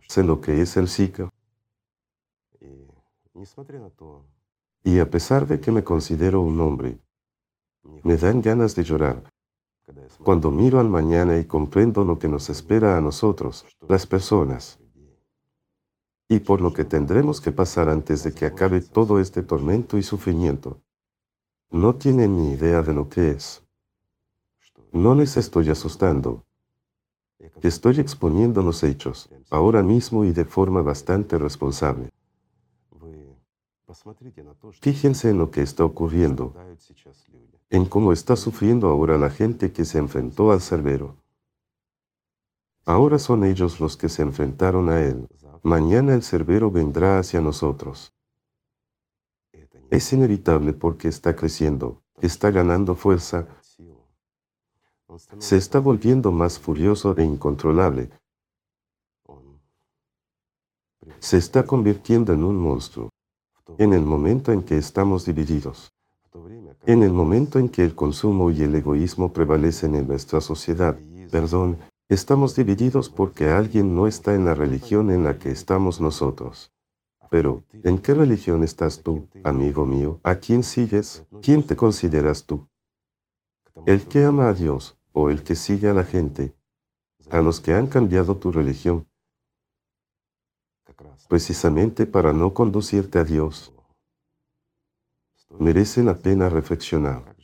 sé lo que es el Zika. Y a pesar de que me considero un hombre, me dan ganas de llorar cuando miro al mañana y comprendo lo que nos espera a nosotros, las personas, y por lo que tendremos que pasar antes de que acabe todo este tormento y sufrimiento. No tienen ni idea de lo que es. No les estoy asustando. Estoy exponiendo los hechos, ahora mismo y de forma bastante responsable. Fíjense en lo que está ocurriendo, en cómo está sufriendo ahora la gente que se enfrentó al Cerbero. Ahora son ellos los que se enfrentaron a él. Mañana el Cerbero vendrá hacia nosotros. Es inevitable porque está creciendo, está ganando fuerza, se está volviendo más furioso e incontrolable. Se está convirtiendo en un monstruo en el momento en que estamos divididos, en el momento en que el consumo y el egoísmo prevalecen en nuestra sociedad. Perdón, estamos divididos porque alguien no está en la religión en la que estamos nosotros. Pero, ¿en qué religión estás tú, amigo mío? ¿A quién sigues? ¿Quién te consideras tú? ¿El que ama a Dios o el que sigue a la gente? A los que han cambiado tu religión precisamente para no conducirte a Dios. Merece la pena reflexionar.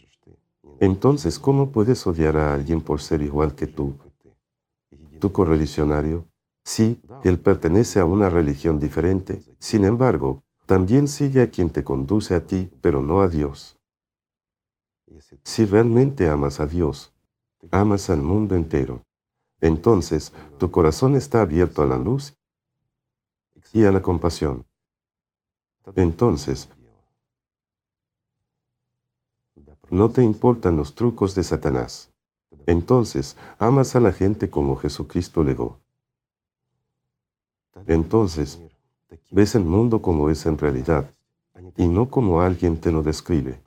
Entonces, ¿cómo puedes odiar a alguien por ser igual que tú? ¿Tu correligionario? Sí, él pertenece a una religión diferente. Sin embargo, también sigue a quien te conduce a ti, pero no a Dios. Si realmente amas a Dios, amas al mundo entero. Entonces, tu corazón está abierto a la luz y a la compasión. Entonces, no te importan los trucos de Satanás. Entonces, amas a la gente como Jesucristo legó. Entonces, ves el mundo como es en realidad y no como alguien te lo describe.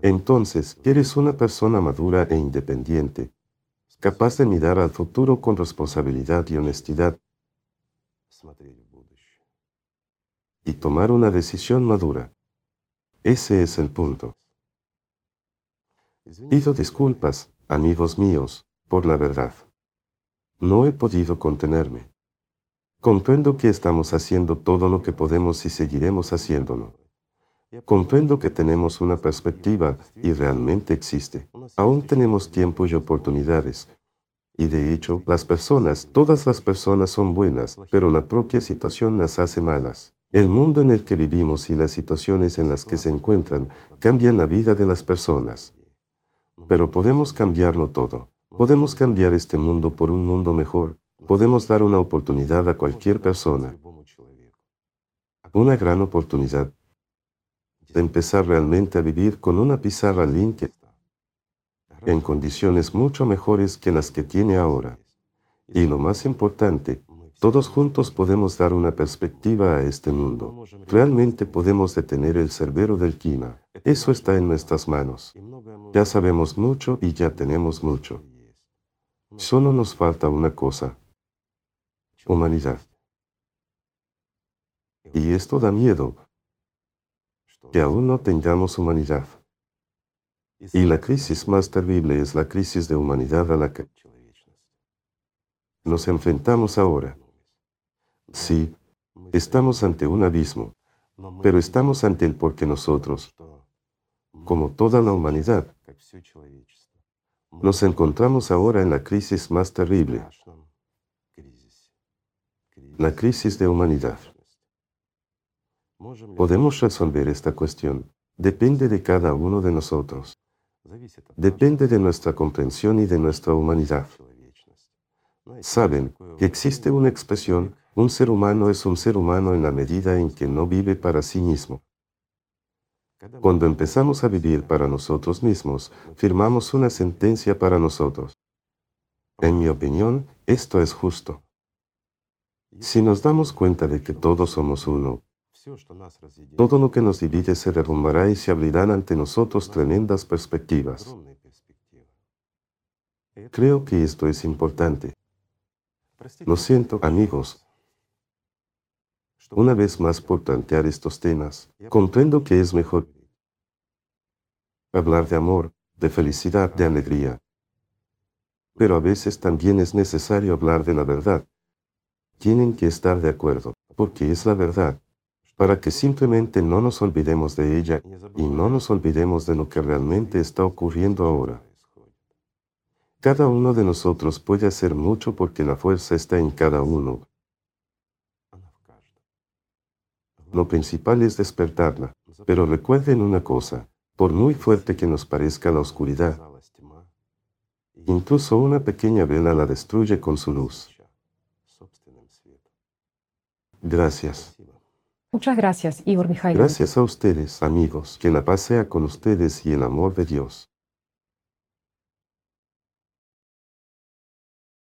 Entonces, eres una persona madura e independiente, capaz de mirar al futuro con responsabilidad y honestidad y tomar una decisión madura. Ese es el punto. Pido disculpas, amigos míos, por la verdad. No he podido contenerme. Comprendo que estamos haciendo todo lo que podemos y seguiremos haciéndolo. Comprendo que tenemos una perspectiva y realmente existe. Aún tenemos tiempo y oportunidades y de hecho, las personas, todas las personas son buenas, pero la propia situación las hace malas. El mundo en el que vivimos y las situaciones en las que se encuentran cambian la vida de las personas. Pero podemos cambiarlo todo. Podemos cambiar este mundo por un mundo mejor. Podemos dar una oportunidad a cualquier persona. Una gran oportunidad de empezar realmente a vivir con una pizarra limpia en condiciones mucho mejores que las que tiene ahora. Y lo más importante, todos juntos podemos dar una perspectiva a este mundo. Realmente podemos detener el cerbero del clima. Eso está en nuestras manos. Ya sabemos mucho y ya tenemos mucho. Solo nos falta una cosa. Humanidad. Y esto da miedo, que aún no tengamos humanidad. Y la crisis más terrible es la crisis de humanidad a la que nos enfrentamos ahora. Sí, estamos ante un abismo, pero estamos ante él porque nosotros, como toda la humanidad, nos encontramos ahora en la crisis más terrible, la crisis de humanidad. ¿Podemos resolver esta cuestión? Depende de cada uno de nosotros depende de nuestra comprensión y de nuestra humanidad. Saben que existe una expresión Un ser humano es un ser humano en la medida en que no vive para sí mismo. Cuando empezamos a vivir para nosotros mismos, firmamos una sentencia para nosotros. En mi opinión, esto es justo. Si nos damos cuenta de que todos somos uno, todo lo que nos divide se derrumbará y se abrirán ante nosotros tremendas perspectivas. Creo que esto es importante. Lo siento, amigos. Una vez más por plantear estos temas, comprendo que es mejor hablar de amor, de felicidad, de alegría. Pero a veces también es necesario hablar de la verdad. Tienen que estar de acuerdo, porque es la verdad, para que simplemente no nos olvidemos de ella y no nos olvidemos de lo que realmente está ocurriendo ahora. Cada uno de nosotros puede hacer mucho porque la fuerza está en cada uno. Lo principal es despertarla, pero recuerden una cosa, por muy fuerte que nos parezca la oscuridad, incluso una pequeña vela la destruye con su luz. Gracias. Muchas gracias, Igor Mijailo. Gracias a ustedes, amigos. Que la paz sea con ustedes y el amor de Dios.